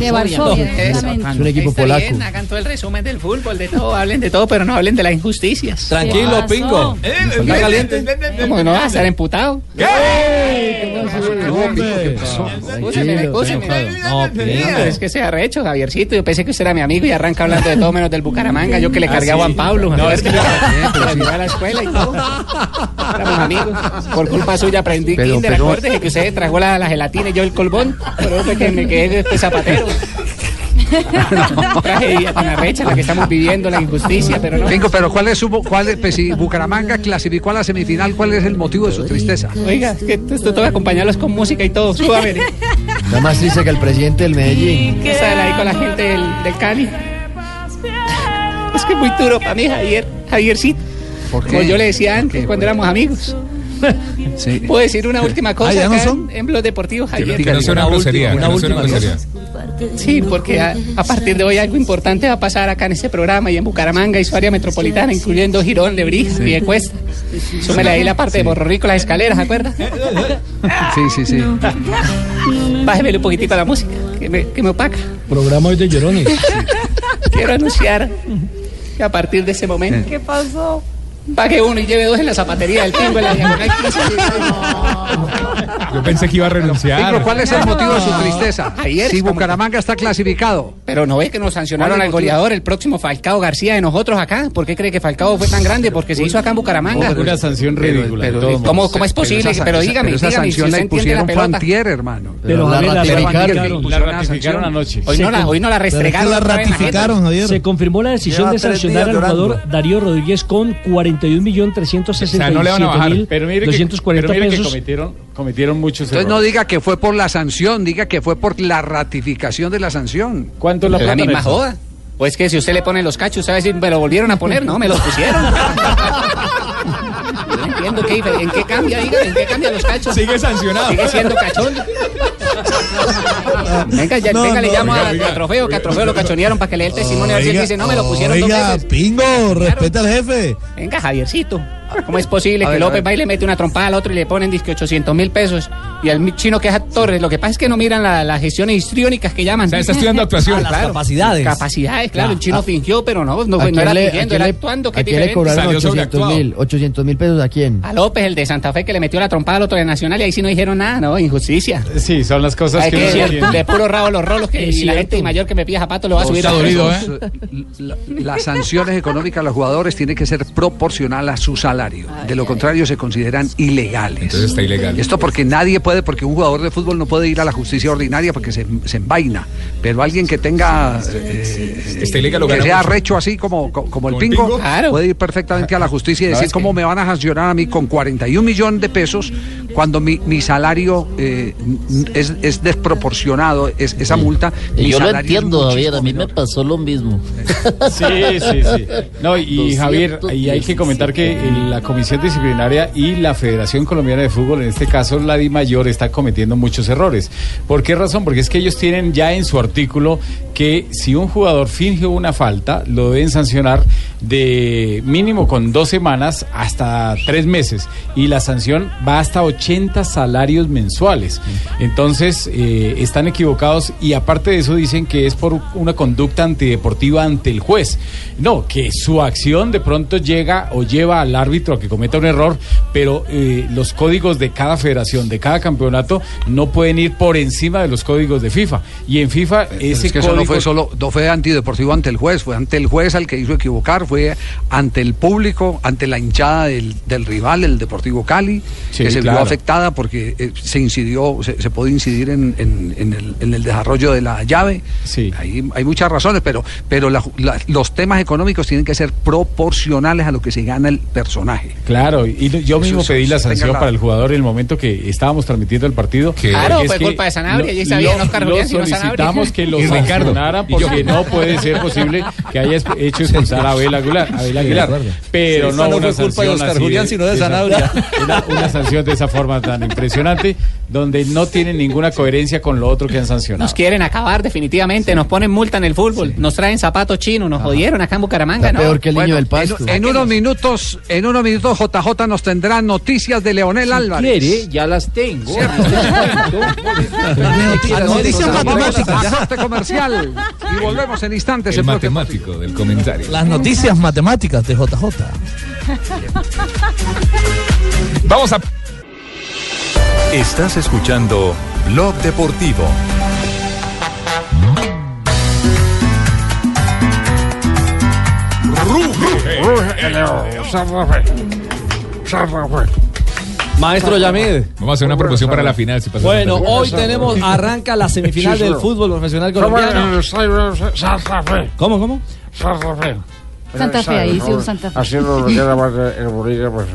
[SPEAKER 9] De Varsovia,
[SPEAKER 30] Es un equipo
[SPEAKER 31] Está
[SPEAKER 30] polaco.
[SPEAKER 31] bien, hagan todo el resumen del fútbol, de todo, hablen de todo, pero no hablen de las injusticias.
[SPEAKER 10] Tranquilo,
[SPEAKER 9] pasó?
[SPEAKER 10] Pingo. ¿Está caliente?
[SPEAKER 31] ¿Cómo no vas a estar emputado? Escúcheme, escúcheme.
[SPEAKER 10] No, Pingo.
[SPEAKER 31] Es que se arrecho, Javiercito. Yo pensé que usted era mi amigo y arranca hablando de todo menos del Bucaramanga. Yo que le cargué a Juan Pablo.
[SPEAKER 12] No, es que
[SPEAKER 31] a la escuela y todo. Éramos amigos. Por culpa suya aprendí kinder. Acuérdese que usted trajo la, la gelatina y yo el colbón. Por eso fue que me quedé después zapatero. Tragedia tan arrecha la que estamos viviendo, la injusticia, pero no.
[SPEAKER 6] Pero ¿cuál es su cuál es- pues, si Bucaramanga clasificó a la semifinal, cuál es el motivo de su tristeza?
[SPEAKER 31] Oiga, es que esto toca acompañarlos con música y todo. Súbame.
[SPEAKER 30] Nada más triste que el presidente del Medellín.
[SPEAKER 31] ¿Qué sale ahí con la gente del, del Cali? Es que es muy duro para mí, Javier. Javiercito.
[SPEAKER 6] ¿Por
[SPEAKER 31] Como yo le decía antes, cuando éramos amigos.
[SPEAKER 6] Sí.
[SPEAKER 31] ¿Puedo decir una última cosa
[SPEAKER 6] Ah, ¿ya no
[SPEAKER 31] acá
[SPEAKER 6] son?
[SPEAKER 31] en, en Blog Deportivo, Javier?
[SPEAKER 7] Que no sea una grosería, una grosería.
[SPEAKER 31] Sí, porque a, a partir de hoy algo importante va a pasar acá en este programa y en Bucaramanga y su área metropolitana, incluyendo Girón, Lebrija y Cuesta. Súmele ahí la parte de Borro Rico, las escaleras, ¿se acuerda?
[SPEAKER 6] Sí, sí, sí.
[SPEAKER 31] Bájemele un poquitico a la música, que me, que me opaca.
[SPEAKER 14] Programa hoy de llorones.
[SPEAKER 31] Quiero anunciar que a partir de ese momento
[SPEAKER 9] ¿Qué pasó?
[SPEAKER 31] Pague uno y lleve dos en la zapatería del pingo.
[SPEAKER 7] Yo pensé que iba a renunciar.
[SPEAKER 6] ¿cuál es el motivo de su tristeza?
[SPEAKER 31] Ayer,
[SPEAKER 6] si Bucaramanga está clasificado.
[SPEAKER 31] Pero no ves que nos sancionaron al goleador, el próximo Falcao García de nosotros acá. ¿Por qué cree que Falcao fue tan grande? Porque se hizo acá en Bucaramanga.
[SPEAKER 12] Una sanción ridícula.
[SPEAKER 6] Pero,
[SPEAKER 12] pero,
[SPEAKER 31] ¿cómo, es posible? Pero, dígame,
[SPEAKER 6] esa sanción la impusieron la hermano.
[SPEAKER 14] Pero
[SPEAKER 30] la, ratificaron,
[SPEAKER 12] anoche.
[SPEAKER 31] Hoy no la, hoy no la restregaron.
[SPEAKER 14] Se confirmó la decisión de sancionar al jugador Darío Rodríguez con
[SPEAKER 7] 40
[SPEAKER 12] pero 61.367.240
[SPEAKER 14] pesos.
[SPEAKER 12] Cometieron, cometieron muchos
[SPEAKER 6] Entonces no diga que fue por la sanción, diga que fue por la ratificación de la sanción.
[SPEAKER 12] ¿Cuánto es la plata?
[SPEAKER 31] La
[SPEAKER 12] misma
[SPEAKER 31] joda. Pues que si usted le pone los cachos, usted va decir, me lo volvieron a poner, ¿no? Me los pusieron. no entiendo qué, en qué cambia, diga, en qué cambia los cachos.
[SPEAKER 7] Sigue sancionado.
[SPEAKER 31] Sigue siendo cachón. Venga, ya, venga, le llamo
[SPEAKER 7] oiga,
[SPEAKER 31] a,
[SPEAKER 7] oiga.
[SPEAKER 31] a Trofeo, que a Trofeo lo cachonearon para que le dé el testimonio. A ver si él
[SPEAKER 19] Oiga,
[SPEAKER 31] dice, no, me lo pusieron dos
[SPEAKER 19] Oiga,
[SPEAKER 31] veces.
[SPEAKER 19] Pingo, respeta al jefe.
[SPEAKER 31] Venga, Javiercito. ¿Cómo es posible
[SPEAKER 6] A
[SPEAKER 31] que
[SPEAKER 6] ver,
[SPEAKER 31] López
[SPEAKER 6] a
[SPEAKER 31] va y le mete una trompada al otro y le ponen disque 800 mil pesos? Y al chino que es actor, lo que pasa es que no miran la- las gestiones histriónicas que llaman.
[SPEAKER 7] O sea, está estudiando actuación.
[SPEAKER 31] Ah,
[SPEAKER 7] Las
[SPEAKER 10] capacidades.
[SPEAKER 31] Capacidades, claro. El chino
[SPEAKER 30] Ah.
[SPEAKER 31] fingió, pero no, no,
[SPEAKER 30] ¿A
[SPEAKER 31] era
[SPEAKER 30] le- a
[SPEAKER 31] fingiendo, era
[SPEAKER 30] le-
[SPEAKER 31] actuando. que
[SPEAKER 30] ¿A quién le cobraron
[SPEAKER 7] Salió
[SPEAKER 30] 800
[SPEAKER 7] sobreactuado.
[SPEAKER 30] mil? 800 mil pesos a quién?
[SPEAKER 31] A López, el de Santa Fe, que le metió la trompada al otro de Nacional y ahí sí no dijeron nada, ¿no? Injusticia.
[SPEAKER 12] Sí, son las cosas
[SPEAKER 31] Ay,
[SPEAKER 12] que
[SPEAKER 31] que es cierto, de puro rabo los rolos que y la gente mayor que me pide zapatos lo va a subir a preso.
[SPEAKER 6] la- Las sanciones económicas a los jugadores tienen que ser proporcional a su salario. De lo contrario, se consideran ilegales.
[SPEAKER 7] Entonces está ilegal.
[SPEAKER 6] Esto porque nadie puede, porque un jugador de fútbol no puede ir a la justicia ordinaria porque se, se envaina. Pero alguien que tenga. eh,
[SPEAKER 7] Está ilegal, lo
[SPEAKER 6] que sea recho así como, co- como el
[SPEAKER 7] ¿Como el
[SPEAKER 6] pingo,
[SPEAKER 7] pingo? Claro.
[SPEAKER 6] puede ir perfectamente a la justicia y
[SPEAKER 7] No,
[SPEAKER 6] decir
[SPEAKER 7] que-
[SPEAKER 6] cómo me van a sancionar a mí con 41 millones de pesos cuando mi, mi salario eh, es, es desproporcionado, es, esa multa. mi
[SPEAKER 22] yo lo entiendo, Javier, a mí me pasó lo mismo.
[SPEAKER 12] Sí, sí, sí. No, y Javier, y hay que comentar que el- la Comisión Disciplinaria y la Federación Colombiana de Fútbol, en este caso la Di Mayor, está cometiendo muchos errores. ¿Por qué razón? Porque es que ellos tienen ya en su artículo que si un jugador finge una falta, lo deben sancionar de mínimo con dos semanas hasta tres meses. Y la sanción va hasta 80 salarios mensuales. Entonces, eh, están equivocados y aparte de eso dicen que es por una conducta antideportiva ante el juez. No, que su acción de pronto llega o lleva al árbitro a que cometa un error, pero eh, los códigos de cada federación, de cada campeonato, no pueden ir por encima de los códigos de FIFA. Y en FIFA ese
[SPEAKER 6] es que eso
[SPEAKER 12] código...
[SPEAKER 6] no fue solo, no fue antideportivo ante el juez, fue ante el juez al que hizo equivocar, fue ante el público, ante la hinchada del, del rival, el Deportivo Cali,
[SPEAKER 12] Sí,
[SPEAKER 6] que se
[SPEAKER 12] claro.
[SPEAKER 6] vio afectada porque eh, se incidió, se, se puede incidir en, en- en el, en el desarrollo de la llave.
[SPEAKER 12] Sí.
[SPEAKER 6] Hay, hay muchas razones, pero, pero la- la- los temas económicos tienen que ser proporcionales a lo que se gana el personaje.
[SPEAKER 12] Claro, y yo
[SPEAKER 6] Eso
[SPEAKER 12] mismo pedí la sanción para el jugador en el momento que estábamos transmitiendo el partido.
[SPEAKER 31] Claro, fue
[SPEAKER 12] que
[SPEAKER 31] culpa de Sanabria,
[SPEAKER 12] lo-
[SPEAKER 31] ya sabía,
[SPEAKER 12] lo-
[SPEAKER 31] Oscar
[SPEAKER 12] lo solicitamos que lo sancionaran porque no puede ser posible que haya hecho expulsar a Abel Aguilar, Abel. Pero
[SPEAKER 21] Sí,
[SPEAKER 12] no una
[SPEAKER 21] culpa de
[SPEAKER 12] sanción
[SPEAKER 21] Oscar Julián, sino de
[SPEAKER 12] esa-
[SPEAKER 21] Sanabria.
[SPEAKER 12] Una, una sanción de esa forma tan impresionante, donde no tiene ninguna coherencia con lo otro que han sancionado.
[SPEAKER 31] Nos quieren acabar definitivamente, nos ponen multa en el fútbol, nos traen zapatos chinos, nos jodieron acá en Bucaramanga, ¿no?
[SPEAKER 30] Peor que el niño
[SPEAKER 6] Bueno,
[SPEAKER 30] del pasto.
[SPEAKER 6] En, en unos minutos, en unos minutos JJ nos tendrá noticias de Leonel Álvarez.
[SPEAKER 29] Quiere, ya las tengo.
[SPEAKER 19] Noticias
[SPEAKER 6] Nos vamos
[SPEAKER 19] matemáticas.
[SPEAKER 6] corte comercial y volvemos en instantes.
[SPEAKER 7] El
[SPEAKER 6] Bloque
[SPEAKER 7] matemático del comentario.
[SPEAKER 19] Las noticias matemáticas de JJ.
[SPEAKER 7] Vamos a
[SPEAKER 32] Estás escuchando Blog Deportivo.
[SPEAKER 10] Maestro Yamid.
[SPEAKER 7] Vamos a hacer una promoción para la final. Si pasa
[SPEAKER 10] Bueno, hoy tenemos, arranca la semifinal del fútbol profesional colombiano.
[SPEAKER 18] Santa Fe.
[SPEAKER 10] ¿Cómo, cómo?
[SPEAKER 18] Santa Fe.
[SPEAKER 9] Ahí sí, un Santa Fe.
[SPEAKER 18] Así lo queda más el bolillo pues.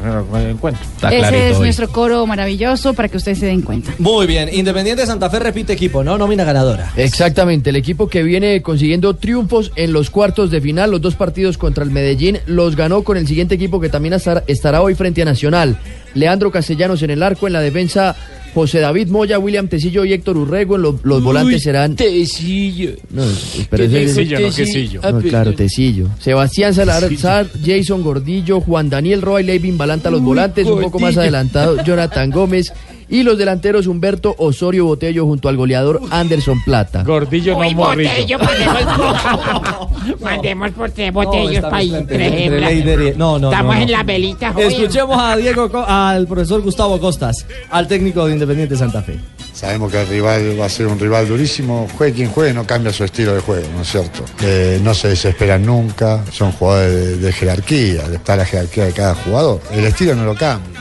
[SPEAKER 9] Ese es nuestro coro maravilloso para que ustedes se den cuenta.
[SPEAKER 10] Muy bien, Independiente de Santa Fe repite equipo, ¿no? Nómina ganadora.
[SPEAKER 30] Exactamente, el equipo que viene consiguiendo triunfos en los cuartos de final, los dos partidos contra el Medellín, los ganó con el siguiente equipo que también estar- estará hoy frente a Nacional. Leandro Castellanos en el arco, en la defensa José David Moya, William Tecillo y Héctor Urrego, los volantes serán...
[SPEAKER 29] Tecillo.
[SPEAKER 30] No, pero
[SPEAKER 12] Tecillo, no quesillo.
[SPEAKER 30] No, claro, Tecillo. Sebastián Salazar, Jason Gordillo, Juan Daniel Roy, Levin Balanta los
[SPEAKER 29] Uy,
[SPEAKER 30] volantes, un poco más adelantado Jonathan Gómez y los delanteros Humberto Osorio Botello junto al goleador Anderson Plata.
[SPEAKER 12] Gordillo no morrillo.
[SPEAKER 18] botello, mandemos, mandemos por tres botellos para ir
[SPEAKER 10] No, no,
[SPEAKER 18] Estamos
[SPEAKER 10] no, no.
[SPEAKER 18] en la velita, joven.
[SPEAKER 10] Escuchemos a Diego, al profesor Gustavo Costas, al técnico de Independiente Santa Fe.
[SPEAKER 33] Sabemos que el rival va a ser un rival durísimo. Juegue quien juegue, no cambia su estilo de juego, ¿no es cierto? Eh, no se desesperan nunca, son jugadores de, de jerarquía, está la jerarquía de cada jugador. El estilo no lo cambia.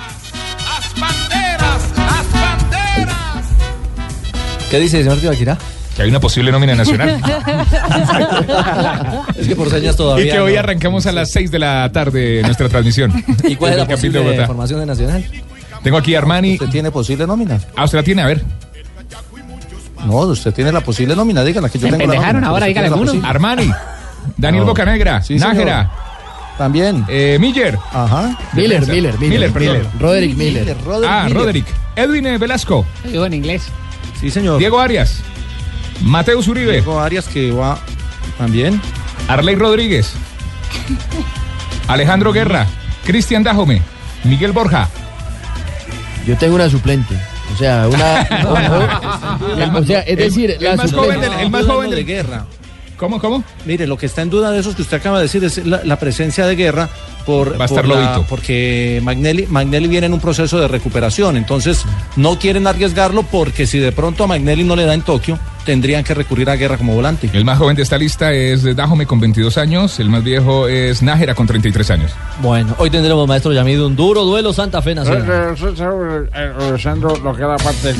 [SPEAKER 10] ¿Qué dice, señor Tibaquirá?
[SPEAKER 7] Que hay una posible nómina nacional.
[SPEAKER 10] es que por señas todavía.
[SPEAKER 7] y que hoy
[SPEAKER 10] no.
[SPEAKER 7] arrancamos a las 6 de la tarde nuestra transmisión.
[SPEAKER 10] ¿Y cuál es la
[SPEAKER 7] el de
[SPEAKER 10] posible
[SPEAKER 7] Bogotá.
[SPEAKER 10] formación de Nacional?
[SPEAKER 7] Tengo aquí a Armani.
[SPEAKER 21] ¿Usted tiene posible nómina?
[SPEAKER 7] Ah, usted la tiene, a ver.
[SPEAKER 21] No, usted tiene la posible nómina, díganla que yo tengo la nómina,
[SPEAKER 31] ahora,
[SPEAKER 21] la
[SPEAKER 31] alguno.
[SPEAKER 21] posible.
[SPEAKER 7] Armani. Daniel
[SPEAKER 21] No.
[SPEAKER 7] Bocanegra.
[SPEAKER 21] Sí.
[SPEAKER 7] Nájera.
[SPEAKER 21] También.
[SPEAKER 7] Eh, Miller.
[SPEAKER 21] Ajá.
[SPEAKER 30] Miller. Miller, Miller.
[SPEAKER 7] Miller, perdón.
[SPEAKER 30] Roderick Miller.
[SPEAKER 7] Ah, Roderick. Edwin eh, Velasco.
[SPEAKER 31] Digo en inglés.
[SPEAKER 21] Sí, señor.
[SPEAKER 7] Diego Arias. Mateus Uribe.
[SPEAKER 21] Diego Arias que va también.
[SPEAKER 7] Arley Rodríguez. Alejandro Guerra. Cristian Dajome. Miguel Borja.
[SPEAKER 30] Yo tengo una suplente. O sea, una. o sea, es decir,
[SPEAKER 21] el más joven del, el más joven
[SPEAKER 7] del-
[SPEAKER 21] guerra.
[SPEAKER 7] ¿Cómo, cómo?
[SPEAKER 21] Mire, lo que está en duda de esos que usted acaba de decir es la, la presencia de guerra por,
[SPEAKER 7] Va a estar
[SPEAKER 21] por la-
[SPEAKER 7] Lobito.
[SPEAKER 21] porque Magnelli, Magnelli viene en un proceso de recuperación, entonces no quieren arriesgarlo porque si de pronto a Magnelli no le da en Tokio, tendrían que recurrir a guerra como volante.
[SPEAKER 7] El más joven de esta lista es Dajome con 22 años. El más viejo es Nájera con 33 años.
[SPEAKER 10] Bueno, hoy tendremos, maestro Yamido, un duro duelo Santa Fe Nacional.
[SPEAKER 32] Regresando lo que era parte.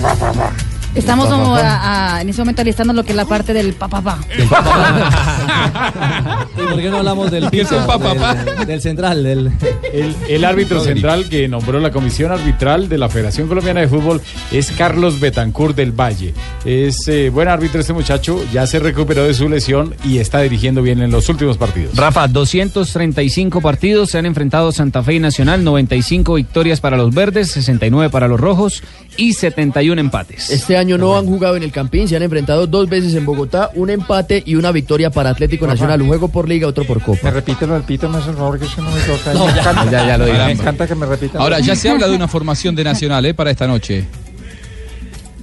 [SPEAKER 9] Estamos
[SPEAKER 32] Pa, pa,
[SPEAKER 9] como
[SPEAKER 32] pa.
[SPEAKER 9] a- a- en ese momento alistando lo que es la parte del papá.
[SPEAKER 10] ¿Y por qué no hablamos del
[SPEAKER 12] ¿Qué es
[SPEAKER 10] piso,
[SPEAKER 12] el papá?
[SPEAKER 10] del, del central? Del...
[SPEAKER 12] El, el árbitro central que nombró la comisión arbitral de la Federación Colombiana de Fútbol es Carlos Betancourt del Valle. Es eh, buen árbitro este muchacho, ya se recuperó de su lesión y está dirigiendo bien en los últimos partidos.
[SPEAKER 34] Rafa, 235 partidos se han enfrentado Santa Fe y Nacional, 95 victorias para los verdes, 69 para los rojos y 71 empates.
[SPEAKER 30] Este año no han jugado en el Campín, se han enfrentado dos veces en Bogotá, un empate y una victoria para Atlético Nacional, un juego por liga, otro por copa.
[SPEAKER 32] Me repite lo del pito, me hace el favor que eso no me toca.
[SPEAKER 30] No,
[SPEAKER 32] me
[SPEAKER 30] ya.
[SPEAKER 32] encanta,
[SPEAKER 30] Ya, ya lo dije.
[SPEAKER 32] Me encanta que me repita.
[SPEAKER 13] Ahora, ya se habla de una formación de Nacional ¿eh? para esta noche.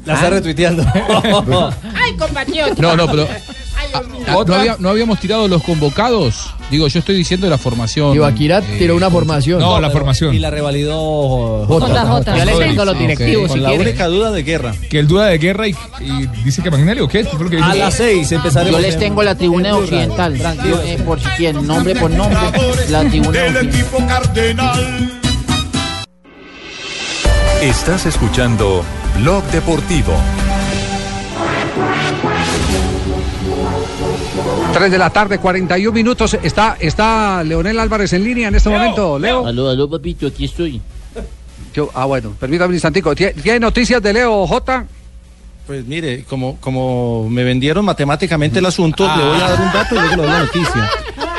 [SPEAKER 10] La está retuiteando.
[SPEAKER 18] Ay, compatriota.
[SPEAKER 13] No, no, pero. Ah, ¿no, había- no habíamos tirado los convocados? Digo, yo estoy diciendo la formación.
[SPEAKER 30] Ibaquira
[SPEAKER 13] eh,
[SPEAKER 30] tiró una formación.
[SPEAKER 13] No, la formación.
[SPEAKER 10] Y la revalidó
[SPEAKER 30] Jota.
[SPEAKER 34] Yo le tengo los directivos si
[SPEAKER 21] la única duda de guerra.
[SPEAKER 7] Que el duda de guerra y, y dice que Magnelli o qué? ¿Qué lo que?
[SPEAKER 10] A las seis empezaremos.
[SPEAKER 18] Yo les tengo la tribuna occidental.
[SPEAKER 10] Tranquilo.
[SPEAKER 18] Eh, por si quieren, nombre por nombre. La tribuna occidental.
[SPEAKER 2] Estás escuchando Blog Deportivo.
[SPEAKER 6] 3 de la tarde, 41 minutos. Está, está Leonel Álvarez en línea en este momento. Leo.
[SPEAKER 22] Aló, aló, papito, aquí estoy.
[SPEAKER 6] Yo- ah, bueno, permítame un instantico. ¿Tie- ¿Tiene noticias de Leo J?
[SPEAKER 21] Pues mire, como, como me vendieron matemáticamente el asunto, le voy a dar un dato y luego le doy la noticia.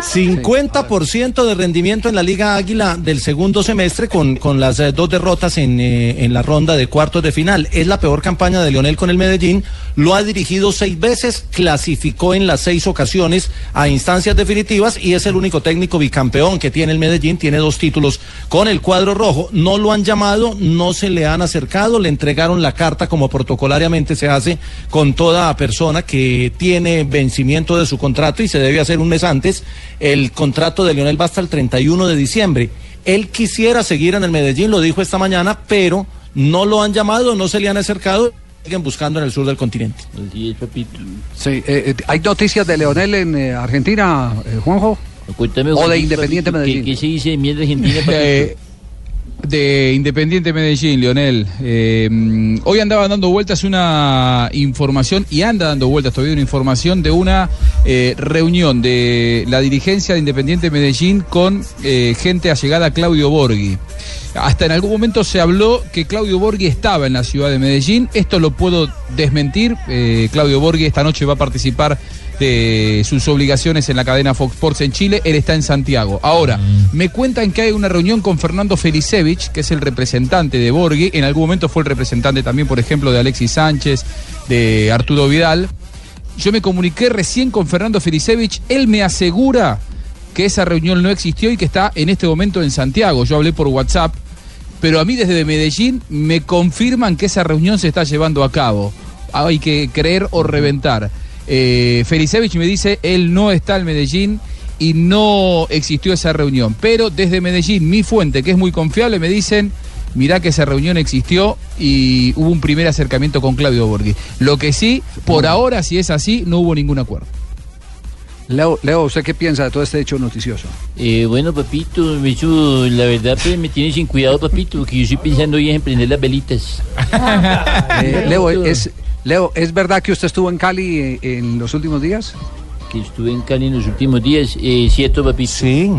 [SPEAKER 21] 50% de rendimiento en la Liga Águila del segundo semestre con, con las eh, dos derrotas en, eh, en la ronda de cuartos de final. Es la peor campaña de Lionel con el Medellín. Lo ha dirigido seis veces, clasificó en las seis ocasiones a instancias definitivas y es el único técnico bicampeón que tiene el Medellín. Tiene dos títulos con el cuadro rojo. No lo han llamado, no se le han acercado, le entregaron la carta como protocolariamente se hace con toda persona que tiene vencimiento de su contrato y se debe hacer un mes antes. El contrato de Lionel va hasta el 31 de diciembre. Él quisiera seguir en el Medellín, lo dijo esta mañana, pero no lo han llamado, no se le han acercado, siguen buscando en el sur del continente.
[SPEAKER 6] Sí, eh, eh, ¿hay noticias de Leonel en eh, Argentina, eh, Juanjo?
[SPEAKER 22] Cuéntame,
[SPEAKER 6] O de Independiente
[SPEAKER 22] papito, ¿qué-
[SPEAKER 6] Medellín.
[SPEAKER 22] ¿Qué se dice de mierda argentina,
[SPEAKER 13] de Independiente Medellín, Leonel. Eh, hoy andaba dando vueltas una información y anda dando vueltas todavía una información de una eh, reunión de la dirigencia de Independiente Medellín con eh, gente allegada a Claudio Borghi. Hasta en algún momento se habló que Claudio Borghi estaba en la ciudad de Medellín. Esto lo puedo desmentir. Claudio Borghi esta noche va a participar de sus obligaciones en la cadena Fox Sports en Chile. Él está en Santiago. Ahora, me cuentan que hay una reunión con Fernando Felicevich, que es el representante de Borghi. En algún momento fue el representante también, por ejemplo, de Alexis Sánchez, de Arturo Vidal. Yo me comuniqué recién con Fernando Felicevich. Él me asegura que esa reunión no existió y que está en este momento en Santiago. Yo hablé por WhatsApp, pero a mí desde Medellín me confirman que esa reunión se está llevando a cabo. Hay que creer o reventar. Eh, Felicevich me dice, él no está en Medellín y no existió esa reunión. Pero desde Medellín, mi fuente, que es muy confiable, me dicen, mirá que esa reunión existió y hubo un primer acercamiento con Claudio Borghi. Lo que sí, por ahora, si es así, no hubo ningún acuerdo.
[SPEAKER 6] Leo, Leo, ¿usted qué piensa de todo este hecho noticioso?
[SPEAKER 22] Eh, bueno, papito, la verdad, pues me tiene sin cuidado, papito, porque yo estoy pensando hoy en prender las velitas.
[SPEAKER 6] Eh, Leo, es, Leo, ¿es verdad que usted estuvo en Cali eh, en los últimos días?
[SPEAKER 22] Que estuve en Cali en los últimos días, eh, ¿cierto, papito?
[SPEAKER 21] Sí.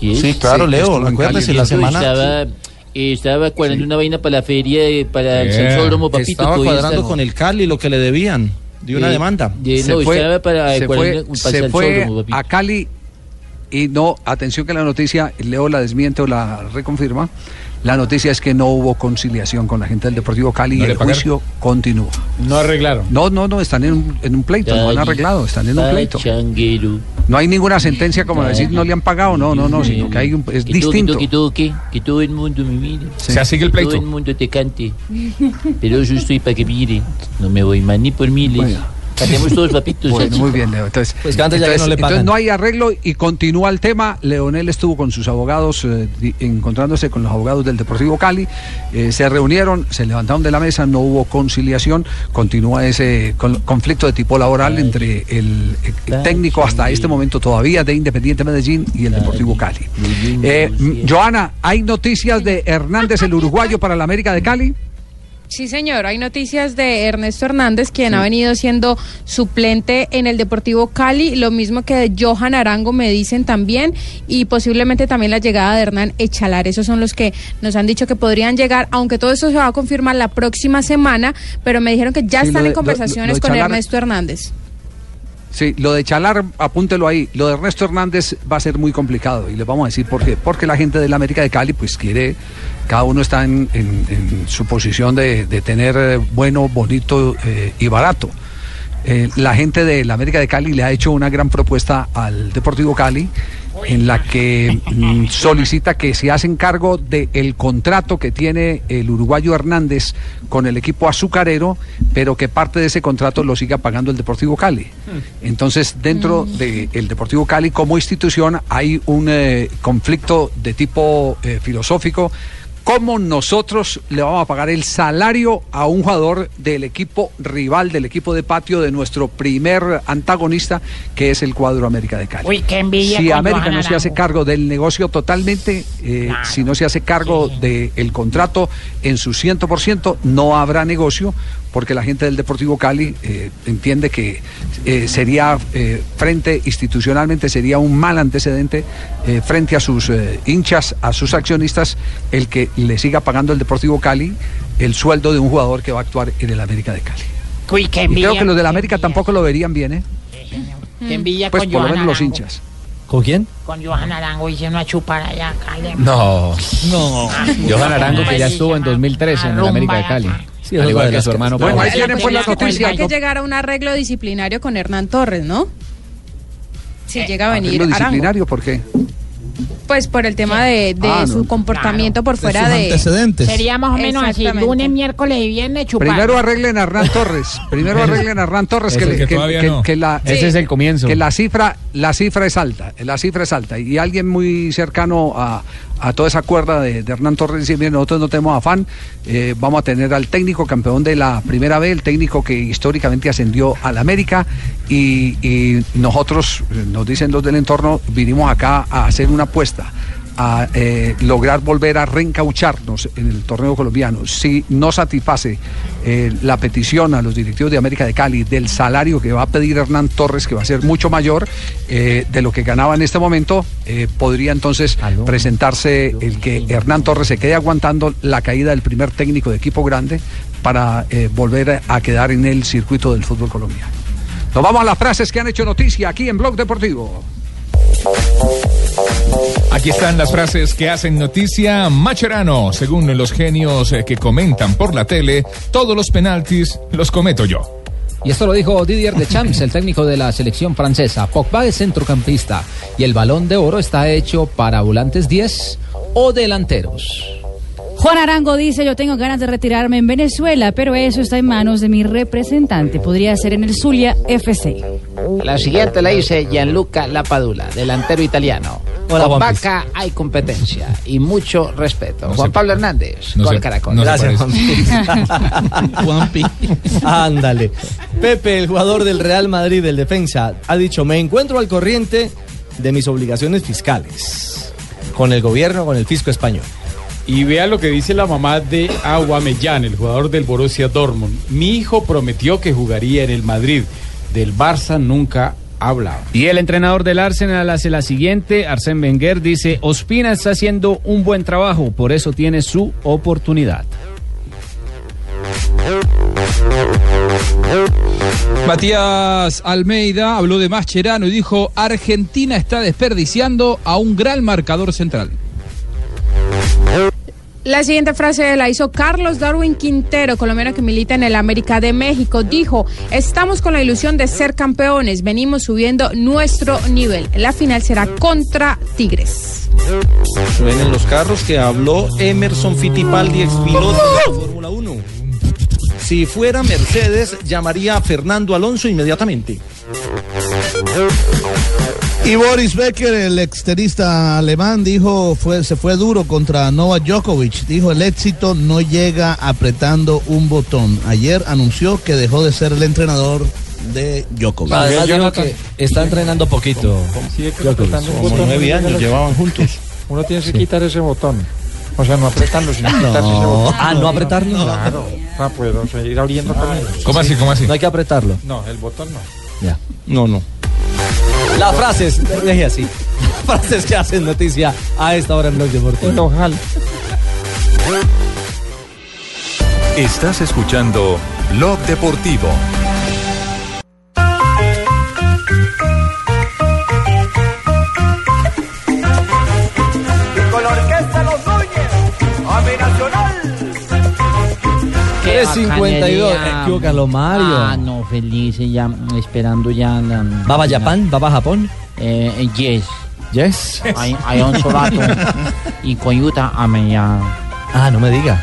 [SPEAKER 22] es?
[SPEAKER 21] Sí, claro,
[SPEAKER 22] Sí,
[SPEAKER 21] Leo, acuérdese, la semana-
[SPEAKER 22] Estaba, eh, estaba cuadrando una vaina para la feria, eh, para el
[SPEAKER 21] Yeah.
[SPEAKER 22] Sensódromo, papito.
[SPEAKER 21] Estaba cuadrando
[SPEAKER 22] está-
[SPEAKER 21] con el Cali lo que le debían de una
[SPEAKER 22] Eh,
[SPEAKER 21] demanda.
[SPEAKER 22] de- no, estaba para
[SPEAKER 6] se fue,
[SPEAKER 22] para
[SPEAKER 6] se
[SPEAKER 22] el
[SPEAKER 6] fue a Cali y no, atención que la noticia, Leo la desmiente o la reconfirma. La noticia es que no hubo conciliación con la gente del Deportivo Cali
[SPEAKER 12] ¿No
[SPEAKER 6] y el
[SPEAKER 12] pagaron?
[SPEAKER 6] juicio continúa.
[SPEAKER 12] No arreglaron.
[SPEAKER 6] No, no, no, están en un, en un pleito, no han arreglado, están en un pleito.
[SPEAKER 22] Pachanguero.
[SPEAKER 6] No hay ninguna sentencia como decir no le han pagado, no, no, no, sino que hay un, es
[SPEAKER 22] Que todo,
[SPEAKER 6] distinto.
[SPEAKER 22] Que todo, que, que todo el mundo me mire.
[SPEAKER 6] Sí. O sea, sigue el pleito.
[SPEAKER 22] Que todo el mundo te cante. Pero yo estoy para que mire. No me voy más ni por miles. Cantemos todos papitos.
[SPEAKER 6] Bueno, muy bien, Leo. Entonces,
[SPEAKER 22] Pues
[SPEAKER 6] entonces-
[SPEAKER 22] no le
[SPEAKER 6] entonces no hay arreglo y continúa el tema. Leonel estuvo con sus abogados, eh, encontrándose con los abogados del Deportivo Cali. Eh, se reunieron, se levantaron de la mesa, no hubo conciliación. Continúa ese con- conflicto de tipo laboral entre el, el técnico hasta este momento todavía de Independiente Medellín y el Deportivo Cali. Eh, Joana, ¿hay noticias de Hernández, el uruguayo, para la América de Cali?
[SPEAKER 35] Sí, señor. Hay noticias de Ernesto Hernández, quien ha venido siendo suplente en el Deportivo Cali, lo mismo que de Johan Arango me dicen también, y posiblemente también la llegada de Hernán Echalar. Esos son los que nos han dicho que podrían llegar, aunque todo eso se va a confirmar la próxima semana, pero me dijeron que ya
[SPEAKER 6] Sí,
[SPEAKER 35] están
[SPEAKER 6] de-
[SPEAKER 35] en
[SPEAKER 6] lo-
[SPEAKER 35] conversaciones
[SPEAKER 6] lo
[SPEAKER 35] con Ernesto Hernández.
[SPEAKER 6] Sí, lo de Chalar, apúntelo ahí. Lo de Ernesto Hernández va a ser muy complicado y les vamos a decir por qué. Porque la gente de la América de Cali, pues quiere, cada uno está en, su posición de, tener eh, bueno, bonito eh, y barato. Eh, la gente de la América de Cali le ha hecho una gran propuesta al Deportivo Cali en la que mm, solicita que se hacen cargo del contrato que tiene el uruguayo Hernández con el equipo azucarero, pero que parte de ese contrato lo siga pagando el Deportivo Cali. Entonces, dentro del Deportivo Cali como institución hay un eh, conflicto de tipo eh, filosófico. ¿Cómo nosotros le vamos a pagar el salario a un jugador del equipo rival, del equipo de patio de nuestro primer antagonista, que es el cuadro América de Cali?
[SPEAKER 18] Uy, qué envidia
[SPEAKER 6] Si América no se hace cargo del negocio totalmente, eh, si no se hace cargo del contrato en su 100%, no habrá negocio, porque la gente del Deportivo Cali eh, entiende que eh, sería, eh, frente institucionalmente, sería un mal antecedente eh, frente a sus eh, hinchas, a sus accionistas, el que le siga pagando el Deportivo Cali el sueldo de un jugador que va a actuar en el América de Cali.
[SPEAKER 18] Uy, qué
[SPEAKER 6] Y creo que los del América tampoco lo verían bien, ¿eh?
[SPEAKER 18] Qué envidia
[SPEAKER 6] Pues
[SPEAKER 18] con
[SPEAKER 6] por lo menos los hinchas.
[SPEAKER 10] ¿Con quién?
[SPEAKER 18] Con Johan Arango hice una chupar allá, Cali.
[SPEAKER 34] No.
[SPEAKER 18] No.
[SPEAKER 34] Johan Arango, que ya estuvo en 2013 en el América de Cali.
[SPEAKER 10] Sí,
[SPEAKER 34] Al igual
[SPEAKER 10] de
[SPEAKER 34] que su hermano.
[SPEAKER 6] Bueno, ahí tienen pues la
[SPEAKER 35] Hay que-
[SPEAKER 6] noticia.
[SPEAKER 35] Hay que llegar a un arreglo disciplinario con Hernán Torres, ¿no? Si llega a venir
[SPEAKER 6] Arreglo
[SPEAKER 35] Arango.
[SPEAKER 6] disciplinario, ¿por qué?
[SPEAKER 35] Pues por el tema de, de
[SPEAKER 6] Ah, no.
[SPEAKER 35] su comportamiento por
[SPEAKER 19] De
[SPEAKER 35] fuera
[SPEAKER 19] sus
[SPEAKER 35] de...
[SPEAKER 19] antecedentes.
[SPEAKER 18] Sería más o menos así, lunes, miércoles y viernes chupar.
[SPEAKER 6] Primero arreglen a Hernán Torres. Primero arreglen a Hernán Torres que,
[SPEAKER 34] que
[SPEAKER 6] que-
[SPEAKER 34] no.
[SPEAKER 6] que la
[SPEAKER 34] Ese es el comienzo.
[SPEAKER 6] que la cifra la cifra es alta, la cifra es alta y alguien muy cercano a, a toda esa cuerda de, Hernán Torres dice, "Miren, nosotros no tenemos afán, eh, vamos a tener al técnico campeón de la primera vez, el técnico que históricamente ascendió al América y, y nosotros, eh, nos dicen los del entorno, vinimos acá a hacer una apuesta a eh, lograr volver a reencaucharnos en el torneo colombiano. Si no satisface eh, la petición a los directivos de América de Cali del salario que va a pedir Hernán Torres, que va a ser mucho mayor eh, de lo que ganaba en este momento, eh, podría entonces presentarse el que Hernán Torres se quede aguantando la caída del primer técnico de equipo grande para volver a quedar en el circuito del fútbol colombiano. Nos vamos a las frases que han hecho noticia aquí en Blog Deportivo.
[SPEAKER 7] Aquí están las frases que hacen noticia. Macherano, según los genios eh, que comentan por la tele, todos los penaltis los cometo yo.
[SPEAKER 36] Y esto lo dijo Didier Deschamps, el técnico de la selección francesa. Pogba es centrocampista y el balón de oro está hecho para volantes 10 o delanteros.
[SPEAKER 9] Juan Arango dice, yo tengo ganas de retirarme en Venezuela, pero eso está en manos de mi representante. Podría ser en el Zulia FC.
[SPEAKER 31] La siguiente la dice Gianluca Lapadula, delantero italiano.
[SPEAKER 10] Hola,
[SPEAKER 31] Con. Vaca hay competencia y mucho respeto.
[SPEAKER 10] No
[SPEAKER 31] Juan Pablo Hernández,
[SPEAKER 10] no
[SPEAKER 31] con
[SPEAKER 10] se-
[SPEAKER 31] Caracol.
[SPEAKER 10] no Gracias, parece. Juanpi. Ándale. Pepe, el jugador del Real Madrid, del defensa, ha dicho, me encuentro al corriente de mis obligaciones fiscales con el gobierno, con el fisco español.
[SPEAKER 12] Y vea lo que dice la mamá de Aguamellán, el jugador del Borussia Dortmund. Mi hijo prometió que jugaría en el Madrid. Del Barça nunca ha hablado.
[SPEAKER 34] Y el entrenador del Arsenal hace la siguiente. Arsène Wenger dice, Ospina está haciendo un buen trabajo, por eso tiene su oportunidad.
[SPEAKER 37] Matías Almeida habló de Mascherano y dijo, Argentina está desperdiciando a un gran marcador central.
[SPEAKER 35] La siguiente frase la hizo Carlos Darwin Quintero, colombiano que milita en el América de México. Dijo, estamos con la ilusión de ser campeones, venimos subiendo nuestro nivel. La final será contra Tigres.
[SPEAKER 21] Suenen los carros que habló Emerson Fittipaldi, expiloto de la Fórmula 1. Si fuera Mercedes, llamaría a Fernando Alonso inmediatamente.
[SPEAKER 19] Y Boris Becker, el extenista alemán, dijo fue, se fue duro contra Novak Djokovic. Dijo el éxito no llega apretando un botón. Ayer anunció que dejó de ser el entrenador de Djokovic.
[SPEAKER 10] Además dijo que está entrenando poquito. Djokovic.
[SPEAKER 19] Como nueve años llevaban juntos.
[SPEAKER 32] Uno tiene que quitar ese botón. O sea, no apretarlo, sino
[SPEAKER 10] No.
[SPEAKER 32] quitarse ese botón.
[SPEAKER 10] Ah, ¿no apretarlo?
[SPEAKER 32] Claro. Ah, pues, o sea, ir abriendo también.
[SPEAKER 7] ¿Cómo así, cómo así?
[SPEAKER 10] No hay que apretarlo.
[SPEAKER 32] No, el botón no.
[SPEAKER 10] Ya.
[SPEAKER 21] No, no.
[SPEAKER 10] Las frases, deje así. frases que hacen noticia a esta hora en Blog Deportivo.
[SPEAKER 32] Ojalá.
[SPEAKER 2] Estás escuchando Blog Deportivo.
[SPEAKER 10] 352. Equivócalo, Mario.
[SPEAKER 22] Ah, no, feliz, ya esperando ya. La,
[SPEAKER 10] ¿Baba Japan? ¿Baba Japón?
[SPEAKER 22] Eh, eh, yes.
[SPEAKER 10] Yes.
[SPEAKER 22] Hay, hay un rato. y Coyuta a ya.
[SPEAKER 10] Ah, no me diga.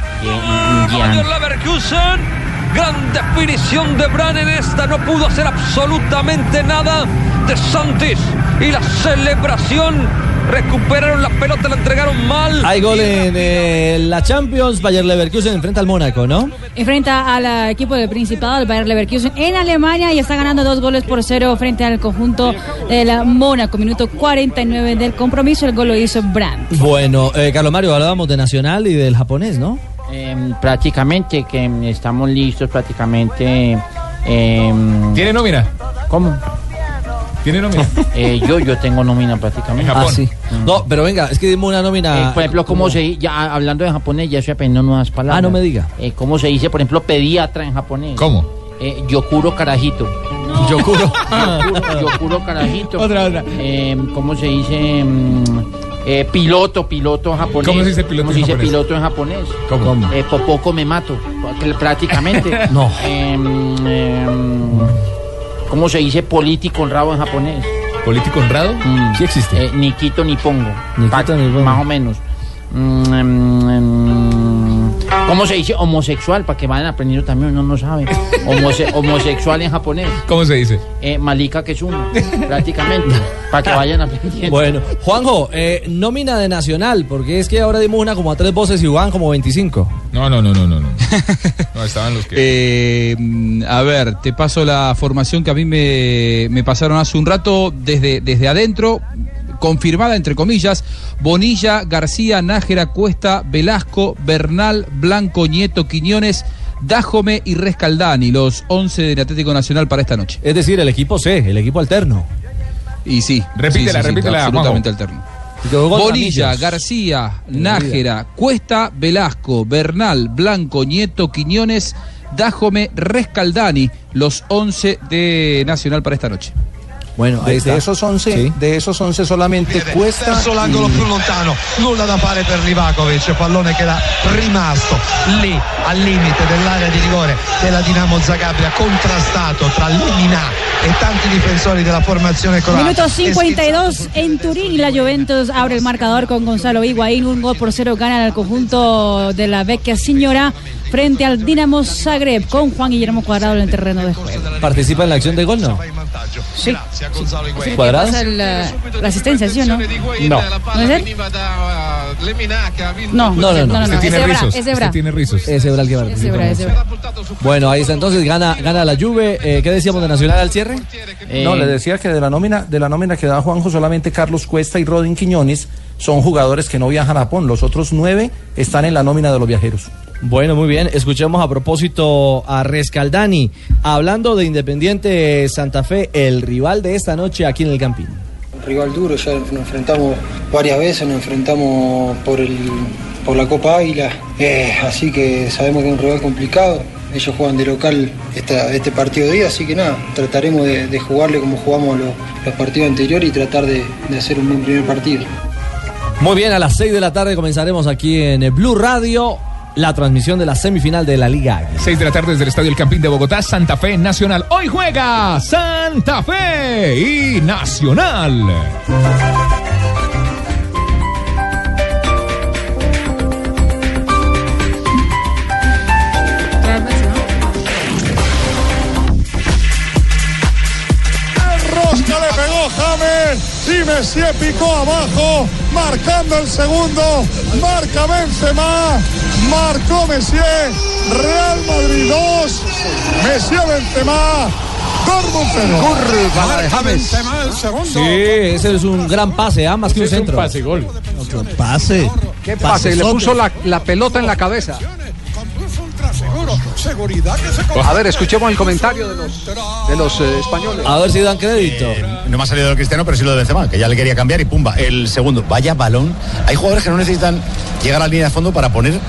[SPEAKER 38] Bayer Leverkusen. Gran definición de Bran en esta. No pudo hacer absolutamente nada de Santis. Y la celebración. Recuperaron la pelota, la entregaron mal.
[SPEAKER 10] Hay gol en eh, la Champions. Bayer Leverkusen enfrenta al Mónaco, ¿no?
[SPEAKER 9] Enfrenta al equipo del Principado, el Bayer Leverkusen, en Alemania y está ganando dos goles por cero frente al conjunto del Mónaco. Minuto 49 del compromiso, el gol lo hizo Brandt.
[SPEAKER 10] Bueno, eh, Carlos Mario, hablábamos de Nacional y del japonés, ¿no?
[SPEAKER 22] Em, prácticamente, que em, estamos listos prácticamente. em,
[SPEAKER 7] ¿Tiene nómina?
[SPEAKER 22] ¿Cómo?
[SPEAKER 7] ¿Tiene nómina?
[SPEAKER 22] Eh, yo, yo tengo nómina prácticamente.
[SPEAKER 10] Ah, sí. No, pero venga, es que dimos una nómina.
[SPEAKER 22] Eh, por ejemplo, ¿cómo se ya hablando de japonés, ya estoy aprendiendo nuevas palabras.
[SPEAKER 10] Ah, no me diga.
[SPEAKER 22] Eh, ¿Cómo se dice, por ejemplo, pediatra en japonés?
[SPEAKER 7] ¿Cómo?
[SPEAKER 22] Eh, yokuro carajito.
[SPEAKER 10] Yokuro.
[SPEAKER 22] Yokuro, yokuro carajito.
[SPEAKER 7] Otra, otra.
[SPEAKER 22] Eh, ¿Cómo se dice? mm, eh, piloto, piloto en japonés.
[SPEAKER 7] ¿Cómo se dice piloto
[SPEAKER 22] ¿Cómo
[SPEAKER 7] en
[SPEAKER 22] se dice
[SPEAKER 7] japonés?
[SPEAKER 22] piloto en japonés?
[SPEAKER 7] ¿Cómo?
[SPEAKER 22] Eh, popoco me mato. Prácticamente.
[SPEAKER 10] No.
[SPEAKER 22] Em, em, ¿Cómo se dice político honrado en japonés?
[SPEAKER 7] ¿Político honrado? Sí existe.
[SPEAKER 22] Eh, ni quito ni pongo.
[SPEAKER 10] Ni quito ni pongo.
[SPEAKER 22] Más o menos. Mm, em, ¿Cómo se dice homosexual? Para que vayan aprendiendo también, uno no sabe. Homose- homosexual en japonés.
[SPEAKER 7] ¿Cómo se dice?
[SPEAKER 22] Eh, malika que es uno, prácticamente. Para que vayan aprendiendo.
[SPEAKER 10] Bueno, Juanjo, eh, nómina de Nacional, porque es que ahora dimos una como a tres voces y van como 25.
[SPEAKER 7] No, no, no, no, no. No, no estaban los que.
[SPEAKER 13] Eh, a ver, te paso la formación que a mí me, me pasaron hace un rato desde, desde adentro, confirmada entre comillas, Bonilla, García, Nájera, Cuesta, Velasco, Bernal, Blanco, Nieto, Quiñones, Dájome y Rescaldani, los 11 del Atlético Nacional para esta noche.
[SPEAKER 10] Es decir, el equipo C, el equipo alterno.
[SPEAKER 13] Y sí,
[SPEAKER 7] Repítela,
[SPEAKER 13] sí, sí, sí,
[SPEAKER 7] repítela,
[SPEAKER 13] absolutamente
[SPEAKER 7] Juanjo.
[SPEAKER 13] alterno. Bonilla. García, Nájera, Cuesta, Velasco, Bernal, Blanco, Nieto, Quiñones, Dájome, Rescaldani, los 11 de Nacional para esta noche.
[SPEAKER 10] Bueno,
[SPEAKER 21] De, de esos 11, de esos 11 solamente Cuesta
[SPEAKER 28] verso l'angolo
[SPEAKER 21] y-
[SPEAKER 28] più lontano. Nulla da fare per Livakovic pallone che era rimasto lì al limite dell'area di rigore della Dinamo Zagabria contrastato tra Lemina e tanti difensori della formazione croata.
[SPEAKER 9] Minuto 52 en Turín la Juventus abre el marcador con Gonzalo Higuaín. Un gol por cero gana el conjunto de la Vecchia Signora frente al Dinamo Zagreb con Juan Guillermo Cuadrado en el terreno de juego.
[SPEAKER 10] ¿Participa en la acción de gol, no?
[SPEAKER 9] Sí.
[SPEAKER 10] ¿Cuadrado?
[SPEAKER 9] Pasa el, eh, la asistencia, ¿sí o no?
[SPEAKER 10] No.
[SPEAKER 9] ¿No es él? No,
[SPEAKER 10] No, no, no.
[SPEAKER 9] no, es
[SPEAKER 10] tiene rizos,
[SPEAKER 9] es Ebra.
[SPEAKER 10] tiene rizos. Es Ebra el que
[SPEAKER 9] Es
[SPEAKER 10] participa.
[SPEAKER 9] Ebra, es Ebra.
[SPEAKER 10] Bueno, ahí está entonces, gana, gana la Juve. Eh, ¿Qué decíamos de Nacional al cierre?
[SPEAKER 21] No, le decía que de la nómina, de la nómina que da Juanjo, solamente Carlos Cuesta y Rodin Quiñones son jugadores que no viajan a Japón. Los otros nueve están en la nómina de los viajeros.
[SPEAKER 10] Bueno, muy bien. Escuchemos a propósito a Rescaldani, hablando de Independiente Santa Fe, el rival de esta noche aquí en el Campín.
[SPEAKER 39] rival duro, ya nos enfrentamos varias veces, nos enfrentamos por, el, por la Copa Águila, eh, así que sabemos que es un rival complicado. Ellos juegan de local esta- este partido de día, así que nada, trataremos de, de jugarle como jugamos los, los partidos anteriores y tratar de, de hacer un buen primer partido.
[SPEAKER 10] Muy bien, a las 6 de la tarde comenzaremos aquí en Blue Radio la transmisión de la semifinal de la Liga Águila.
[SPEAKER 7] 6 de la tarde desde el Estadio El Campín de Bogotá, Santa Fe Nacional. Hoy juega Santa Fe y Nacional.
[SPEAKER 40] Rosca le pegó James y Messier picó abajo, marcando el segundo, marca Benzema, marcó Messier, Real Madrid 2, Messier Benzema, Dortmund 0.
[SPEAKER 6] Curva de James.
[SPEAKER 40] Benzema el segundo.
[SPEAKER 10] Sí, ese es un gran pase, ah, más que un centro.
[SPEAKER 12] pase gol.
[SPEAKER 19] Pase.
[SPEAKER 6] ¿Qué pase? Le puso la, la pelota en la cabeza.
[SPEAKER 40] Seguro, seguridad que se
[SPEAKER 6] A ver, escuchemos el comentario de los, de los eh, españoles.
[SPEAKER 10] A ver si dan crédito.
[SPEAKER 41] No me ha salido de Cristiano, pero sí lo de Benzema, que ya le quería cambiar y pumba. El segundo, vaya balón. Hay jugadores que no necesitan llegar a la línea de fondo para poner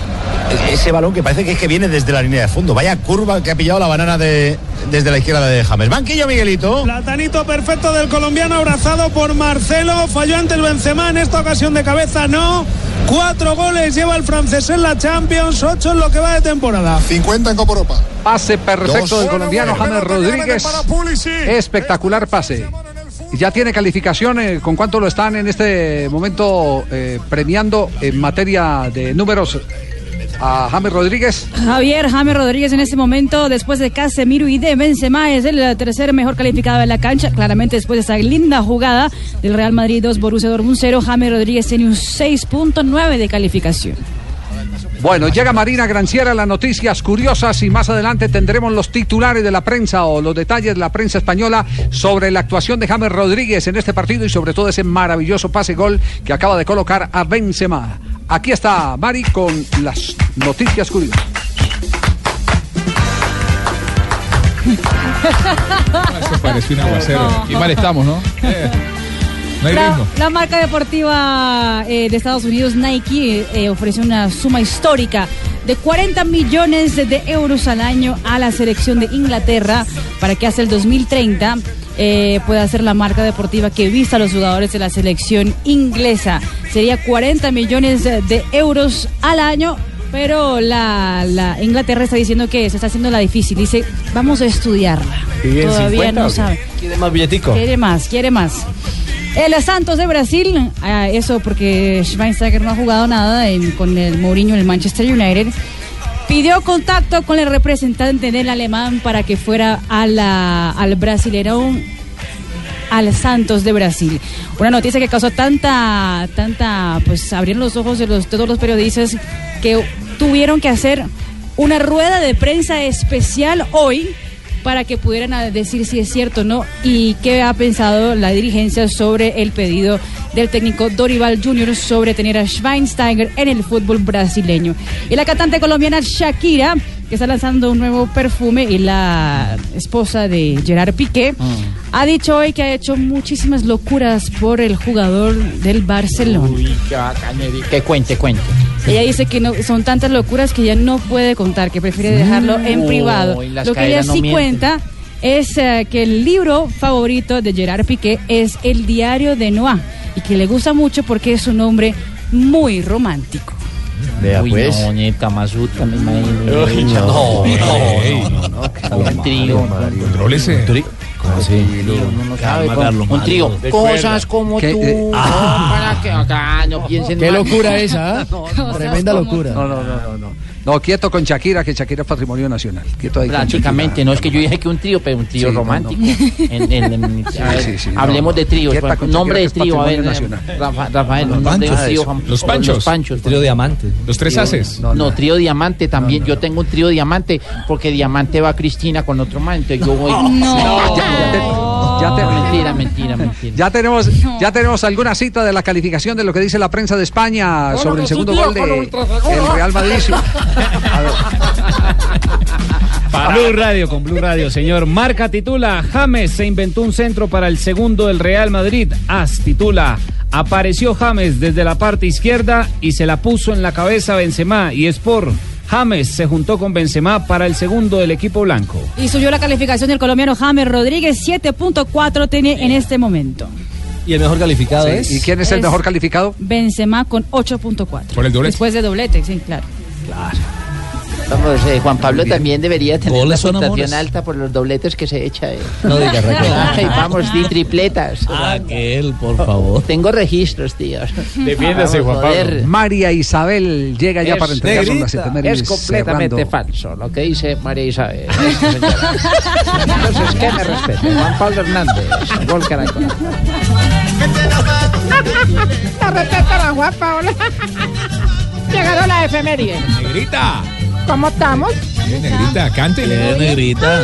[SPEAKER 41] ese balón que parece que es que viene desde la línea de fondo. Vaya curva que ha pillado la banana de, desde la izquierda de James. Banquillo, Miguelito.
[SPEAKER 40] Platanito perfecto del colombiano abrazado por Marcelo. Falló ante el Benzema en esta ocasión de cabeza, no. Cuatro goles lleva el francés en la Champions, ocho en lo que va de temporada.
[SPEAKER 42] 50 en Copa Europa.
[SPEAKER 6] Pase perfecto
[SPEAKER 42] Dos.
[SPEAKER 6] del colombiano James Rodríguez. Espectacular pase. Ya tiene calificación, eh, ¿con cuánto lo están en este momento eh, premiando en materia de números a James Rodríguez?
[SPEAKER 9] Javier James Rodríguez en este momento, después de Casemiro y de Benzema, es el tercer mejor calificado de la cancha. Claramente después de esa linda jugada del Real Madrid 2, Borussia Dortmund 0, James Rodríguez tiene un 6.9 de calificación.
[SPEAKER 6] Bueno, llega Marina Granciera, las noticias curiosas y más adelante tendremos los titulares de la prensa o los detalles de la prensa española sobre la actuación de James Rodríguez en este partido y sobre todo ese maravilloso pase gol que acaba de colocar a Benzema. Aquí está Mari con las noticias curiosas.
[SPEAKER 7] Esto parece un aguacero.
[SPEAKER 9] No.
[SPEAKER 37] Y mal estamos, ¿no?
[SPEAKER 7] No hay
[SPEAKER 9] La,
[SPEAKER 7] ritmo.
[SPEAKER 9] la marca deportiva eh, de Estados Unidos, Nike, eh, ofrece una suma histórica de 40 millones de euros al año a la selección de Inglaterra para que hasta el 2030 eh, pueda ser la marca deportiva que vista a los jugadores de la selección inglesa. Sería 40 millones de euros al año. Pero la, la Inglaterra está diciendo que se está haciendo la difícil. Dice, vamos a estudiarla.
[SPEAKER 10] ¿Piden
[SPEAKER 9] Todavía
[SPEAKER 10] 50
[SPEAKER 9] no sabe.
[SPEAKER 10] ¿Quiere más billetico?
[SPEAKER 9] Quiere más, quiere más. El Santos de Brasil, ah, eso porque Schweinsteiger no ha jugado nada con el Mourinho en el Manchester United, pidió contacto con el representante del alemán para que fuera a la, al Brasileirão al Santos de Brasil. Una noticia que causó tanta, tanta, pues abrieron los ojos de los, todos los periodistas que tuvieron que hacer una rueda de prensa especial hoy para que pudieran decir si es cierto o no y qué ha pensado la dirigencia sobre el pedido del técnico Dorival Junior sobre tener a Schweinsteiger en el fútbol brasileño. Y la cantante colombiana Shakira, que está lanzando un nuevo perfume, y la esposa de Gerard Piqué, ha dicho hoy que ha hecho muchísimas locuras por el jugador del Barcelona.
[SPEAKER 29] qué bacán, Eri. Que cuente, cuente.
[SPEAKER 9] Ella dice que no, son tantas locuras que ya no puede contar, que prefiere dejarlo en
[SPEAKER 29] Mm.
[SPEAKER 9] privado.
[SPEAKER 29] Uy,
[SPEAKER 9] Lo que ella
[SPEAKER 29] no
[SPEAKER 9] sí
[SPEAKER 29] mienten.
[SPEAKER 9] cuenta es eh, que el libro favorito de Gerard Piqué es El diario de Noah y que le gusta mucho porque es un hombre muy romántico.
[SPEAKER 29] Vea,
[SPEAKER 10] Uy,
[SPEAKER 29] pues.
[SPEAKER 10] no,
[SPEAKER 29] No, Kamasutra, me imagino.
[SPEAKER 10] Uy, no, no, no,
[SPEAKER 29] Un trío.
[SPEAKER 7] Contrólese.
[SPEAKER 29] Con-
[SPEAKER 10] Carlos
[SPEAKER 29] un trío. Cosas como
[SPEAKER 6] ¿Qué,
[SPEAKER 29] tú.
[SPEAKER 6] eh,
[SPEAKER 29] no, para que acá no piensen
[SPEAKER 36] Qué locura esa, ¿ah? Tremenda locura.
[SPEAKER 6] No, no, no, no, no. Quieto con Shakira, que Shakira es patrimonio nacional. Quieto ahí
[SPEAKER 29] Prácticamente, no es que yo dije que un trío, pero un trío
[SPEAKER 6] Sí,
[SPEAKER 29] romántico.
[SPEAKER 6] no.
[SPEAKER 29] En- en- en-
[SPEAKER 6] Sí, sí,
[SPEAKER 29] hablemos
[SPEAKER 6] no.
[SPEAKER 29] de tríos.
[SPEAKER 6] Con
[SPEAKER 29] nombre de trío, a ver, eh. Rafa- Rafael,
[SPEAKER 6] Los panchos.
[SPEAKER 29] trío,
[SPEAKER 7] Los panchos.
[SPEAKER 29] Los panchos.
[SPEAKER 10] Trío diamante.
[SPEAKER 7] Los tres haces.
[SPEAKER 29] No, trío diamante también. Yo tengo un trío diamante porque diamante va Cristina con otro man. Entonces yo voy.
[SPEAKER 9] No.
[SPEAKER 6] Ya te-
[SPEAKER 29] mentira, mentira, mentira.
[SPEAKER 6] Ya tenemos, ya tenemos alguna cita de la calificación de lo que dice la prensa de España
[SPEAKER 18] Bueno,
[SPEAKER 6] sobre el
[SPEAKER 18] sí,
[SPEAKER 6] segundo
[SPEAKER 18] tío,
[SPEAKER 6] gol de el Real Madrid. A ver.
[SPEAKER 34] Para Blue Radio, con Blue Radio, señor. Marca titula, James se inventó un centro para el segundo del Real Madrid. As titula, apareció James desde la parte izquierda y se la puso en la cabeza a Benzema. Y es por James se juntó con Benzema para el segundo del equipo blanco.
[SPEAKER 9] Y subió la calificación del colombiano James Rodríguez, 7.4 tiene en este momento.
[SPEAKER 10] ¿Y el mejor calificado
[SPEAKER 6] Sí,
[SPEAKER 10] es?
[SPEAKER 6] ¿Y quién es el mejor calificado?
[SPEAKER 9] Benzema con 8.4.
[SPEAKER 7] Por el doblete.
[SPEAKER 9] Después de doblete, sí, claro.
[SPEAKER 29] Vamos, eh, Juan Pablo también debería tener una puntuación alta por los dobletes que se echa. eh.
[SPEAKER 10] No diga Raquel.
[SPEAKER 29] Ay, vamos, di tripletas.
[SPEAKER 10] Raquel, por favor.
[SPEAKER 29] Tengo registros, tío.
[SPEAKER 12] Defiéndase, Juan Pablo.
[SPEAKER 6] María Isabel llega ya
[SPEAKER 29] Es
[SPEAKER 6] para entregarnos las.
[SPEAKER 29] Es completamente
[SPEAKER 6] cerrando.
[SPEAKER 29] falso lo que dice María Isabel. Entonces, ¿qué me respete? Juan Pablo Hernández, Gol Caracol.
[SPEAKER 18] La respeta a Juan Pablo. Llegaron las efemérides.
[SPEAKER 7] Negrita.
[SPEAKER 18] ¿Cómo estamos?
[SPEAKER 7] Bien, negrita, cántele.
[SPEAKER 10] Bien, negrita.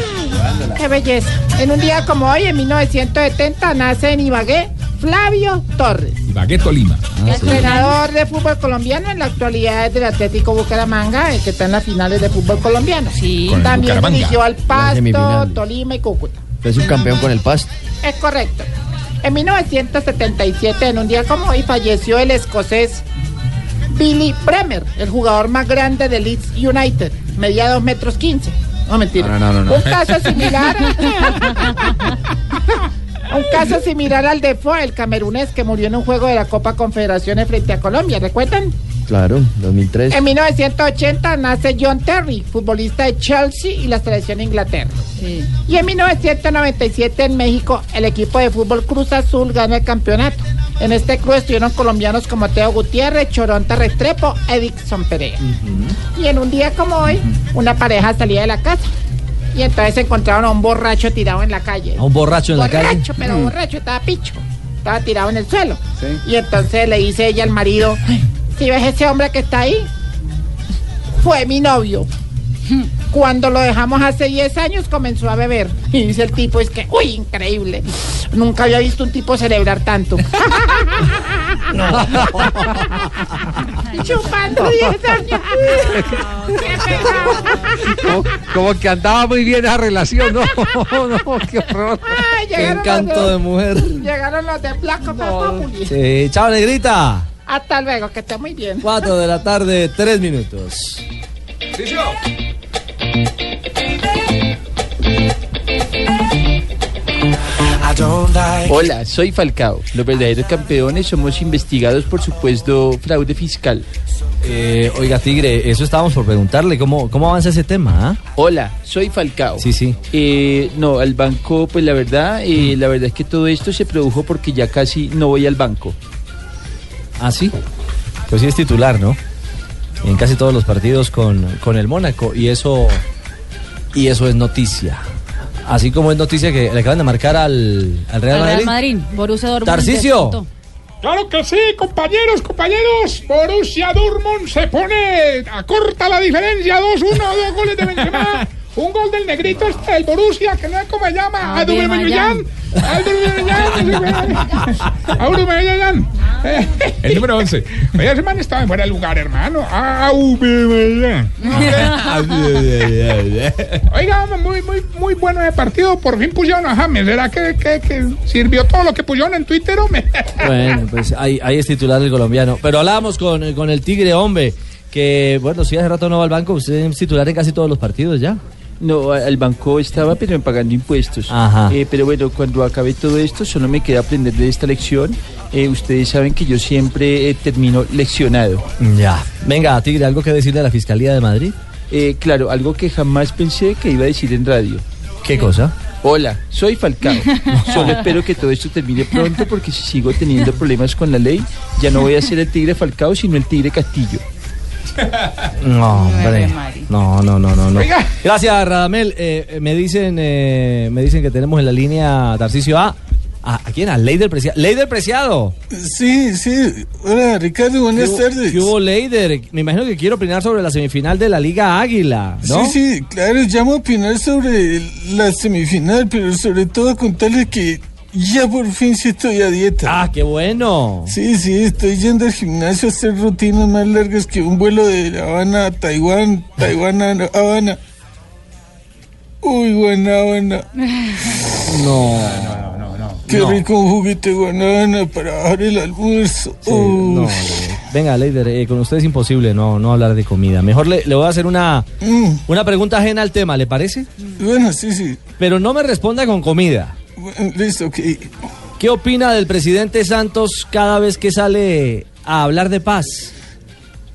[SPEAKER 18] Qué belleza. En un día como hoy, en 1970, nace en Ibagué Flavio Torres.
[SPEAKER 7] Ibagué Tolima.
[SPEAKER 18] Entrenador de fútbol colombiano en la actualidad es del Atlético Bucaramanga, el que está en las finales de fútbol colombiano. Sí.
[SPEAKER 7] Con el
[SPEAKER 18] También
[SPEAKER 7] Bucaramanga.
[SPEAKER 18] dirigió al Pasto. Tolima y Cúcuta.
[SPEAKER 10] Es un campeón con el Pasto.
[SPEAKER 18] Es correcto. En 1977, en un día como hoy, falleció el escocés Billy Bremer, el jugador más grande de Leeds United. Medía 2 metros 15. No, mentira.
[SPEAKER 10] No, no, no, no.
[SPEAKER 18] Un caso similar. un caso similar al de Fo, el camerunés que murió en un juego de la Copa Confederaciones frente a Colombia. ¿Recuerdan?
[SPEAKER 10] Claro, 2003.
[SPEAKER 18] En 1980 nace John Terry, futbolista de Chelsea y la selección de Inglaterra. Y en 1997 en México el equipo de fútbol Cruz Azul gana el campeonato. En este club estuvieron colombianos como Teo Gutiérrez, Choronta Restrepo, Edison Perea. Y en un día como hoy, una pareja salía de la casa. Y entonces encontraron a un borracho tirado en la calle.
[SPEAKER 10] A un borracho en la calle.
[SPEAKER 18] Borracho, pero
[SPEAKER 10] Mm.
[SPEAKER 18] borracho, estaba picho. Estaba tirado en el suelo. Y entonces le dice ella al marido, si ves ese hombre que está ahí, fue mi novio. Cuando lo dejamos hace 10 años comenzó a beber. Y dice el tipo, es que, uy, increíble. Nunca había visto un tipo celebrar tanto. Chupando 10 años. ¡Qué!
[SPEAKER 6] Como, que andaba muy bien esa relación, ¿no? no, qué horror.
[SPEAKER 18] Ay,
[SPEAKER 10] Qué
[SPEAKER 18] llegaron
[SPEAKER 10] encanto
[SPEAKER 18] los
[SPEAKER 10] de mujer.
[SPEAKER 18] Llegaron los de Blanco Populi.
[SPEAKER 10] Sí, chao, negrita.
[SPEAKER 18] Hasta luego, que esté muy bien.
[SPEAKER 10] 4 de la tarde, 3 minutos.
[SPEAKER 29] Hola, soy Falcao. Los verdaderos campeones somos investigados por supuesto fraude fiscal.
[SPEAKER 10] Eh, oiga, Tigre, eso estábamos por preguntarle. ¿Cómo, cómo avanza ese tema? ah?
[SPEAKER 29] Hola, soy Falcao.
[SPEAKER 10] Sí, sí.
[SPEAKER 29] Eh, no, al banco, pues la verdad, eh, la verdad es que todo esto se produjo porque ya casi no voy al banco.
[SPEAKER 10] Ah, sí. Pues sí es titular, ¿no? En casi todos los partidos con, con el Mónaco. Y eso, y eso es noticia. Así como es noticia que le acaban de marcar al, al Real
[SPEAKER 9] Al
[SPEAKER 10] Madrid.
[SPEAKER 9] Real Madrid, Borussia Dortmund. Despuntó.
[SPEAKER 18] Claro que sí, compañeros, compañeros. Borussia Dortmund se pone, acorta la diferencia, 2-1, dos goles de Benzema. Un gol del negrito este del Borussia, que no sé cómo se llama.
[SPEAKER 9] Aubameyang.
[SPEAKER 18] Aubameyang. Aubameyang.
[SPEAKER 7] El número 11.
[SPEAKER 18] Oye, ese man estaba en fuera de lugar, hermano. Aubameyang. Oiga, muy, muy, muy bueno ese partido. Por fin pusieron a James. ¿Será que, que, que sirvió todo lo que pusieron en Twitter, hombre?
[SPEAKER 10] Bueno, pues ahí, ahí es titular el colombiano. Pero hablábamos con, con el Tigre, hombre, que bueno, si hace rato no va al banco, usted es titular en casi todos los partidos ya.
[SPEAKER 29] No, al banco estaba, pero pagando impuestos.
[SPEAKER 10] Ajá.
[SPEAKER 29] Eh, pero bueno, cuando acabe todo esto, solo me queda aprender de esta lección. Eh, ustedes saben que yo siempre eh, termino leccionado.
[SPEAKER 10] Ya. Venga, Tigre, ¿algo que decirle a la Fiscalía de Madrid?
[SPEAKER 29] Eh, claro, algo que jamás pensé que iba a decir en radio.
[SPEAKER 10] ¿Qué cosa?
[SPEAKER 29] Hola, soy Falcao. Solo espero que todo esto termine pronto porque si sigo teniendo problemas con la ley, ya no voy a ser el tigre Falcao, sino el tigre Castillo.
[SPEAKER 10] No, hombre. No, no, no, no, no. Gracias, Radamel. Eh, eh, me dicen, eh, me dicen que tenemos en la línea Tarcicio A. ¿A, ¿a quién? A Leider Preciado. Leider Preciado.
[SPEAKER 43] Sí, sí. Hola, Ricardo, buenas
[SPEAKER 10] ¿Qué
[SPEAKER 43] tardes.
[SPEAKER 10] ¿Qué hubo, Leider? Me imagino que quiero opinar sobre la semifinal de la Liga Águila, ¿no?
[SPEAKER 43] Sí, sí, claro, llamo a opinar sobre la semifinal, pero sobre todo contarles que ya por fin sí estoy a dieta.
[SPEAKER 10] Ah, qué bueno.
[SPEAKER 43] Sí, sí, estoy yendo al gimnasio a hacer rutinas más largas que un vuelo de La Habana a Taiwán, Taiwán a La Habana. Uy, guanábana.
[SPEAKER 10] No.
[SPEAKER 43] Qué
[SPEAKER 10] No.
[SPEAKER 43] rico un juguete guanábana para bajar el almuerzo.
[SPEAKER 10] Sí, no. Venga, Leider, eh, con usted es imposible no, no hablar de comida. Mejor le, le voy a hacer una,
[SPEAKER 43] Mm,
[SPEAKER 10] una pregunta ajena al tema, ¿le parece?
[SPEAKER 43] bueno, sí, sí.
[SPEAKER 10] Pero no me responda con comida.
[SPEAKER 43] Listo, ok.
[SPEAKER 10] ¿Qué opina del presidente Santos cada vez que sale a hablar de paz?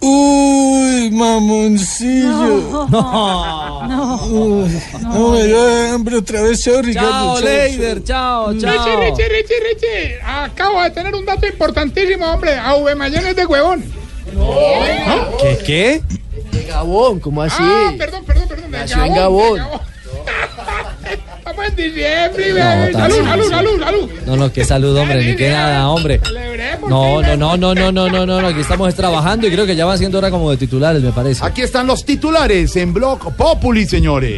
[SPEAKER 43] Uy, mamoncillo.
[SPEAKER 10] No.
[SPEAKER 9] No.
[SPEAKER 43] Uy, no me da hambre otra vez. Chao, Ricardo.
[SPEAKER 10] Chao, Leider. Chao,
[SPEAKER 16] Richie, Richie, Richie, Richie. Acabo de tener un dato importantísimo, hombre. A Mayones de huevón.
[SPEAKER 10] ¿Qué? ¿Qué?
[SPEAKER 30] De Gabón, ¿cómo así?
[SPEAKER 16] Ah, perdón, perdón, perdón. de
[SPEAKER 30] Nació en Gabón.
[SPEAKER 16] de en diciembre.
[SPEAKER 10] No,
[SPEAKER 16] salud, salud, salud, salud.
[SPEAKER 10] No, no, qué salud, hombre, ni qué nada, hombre. No, no, no, no, no, no, no, no, aquí estamos trabajando y creo que ya va siendo hora como de titulares, me parece.
[SPEAKER 44] Aquí están los titulares en Blog Populi, señores.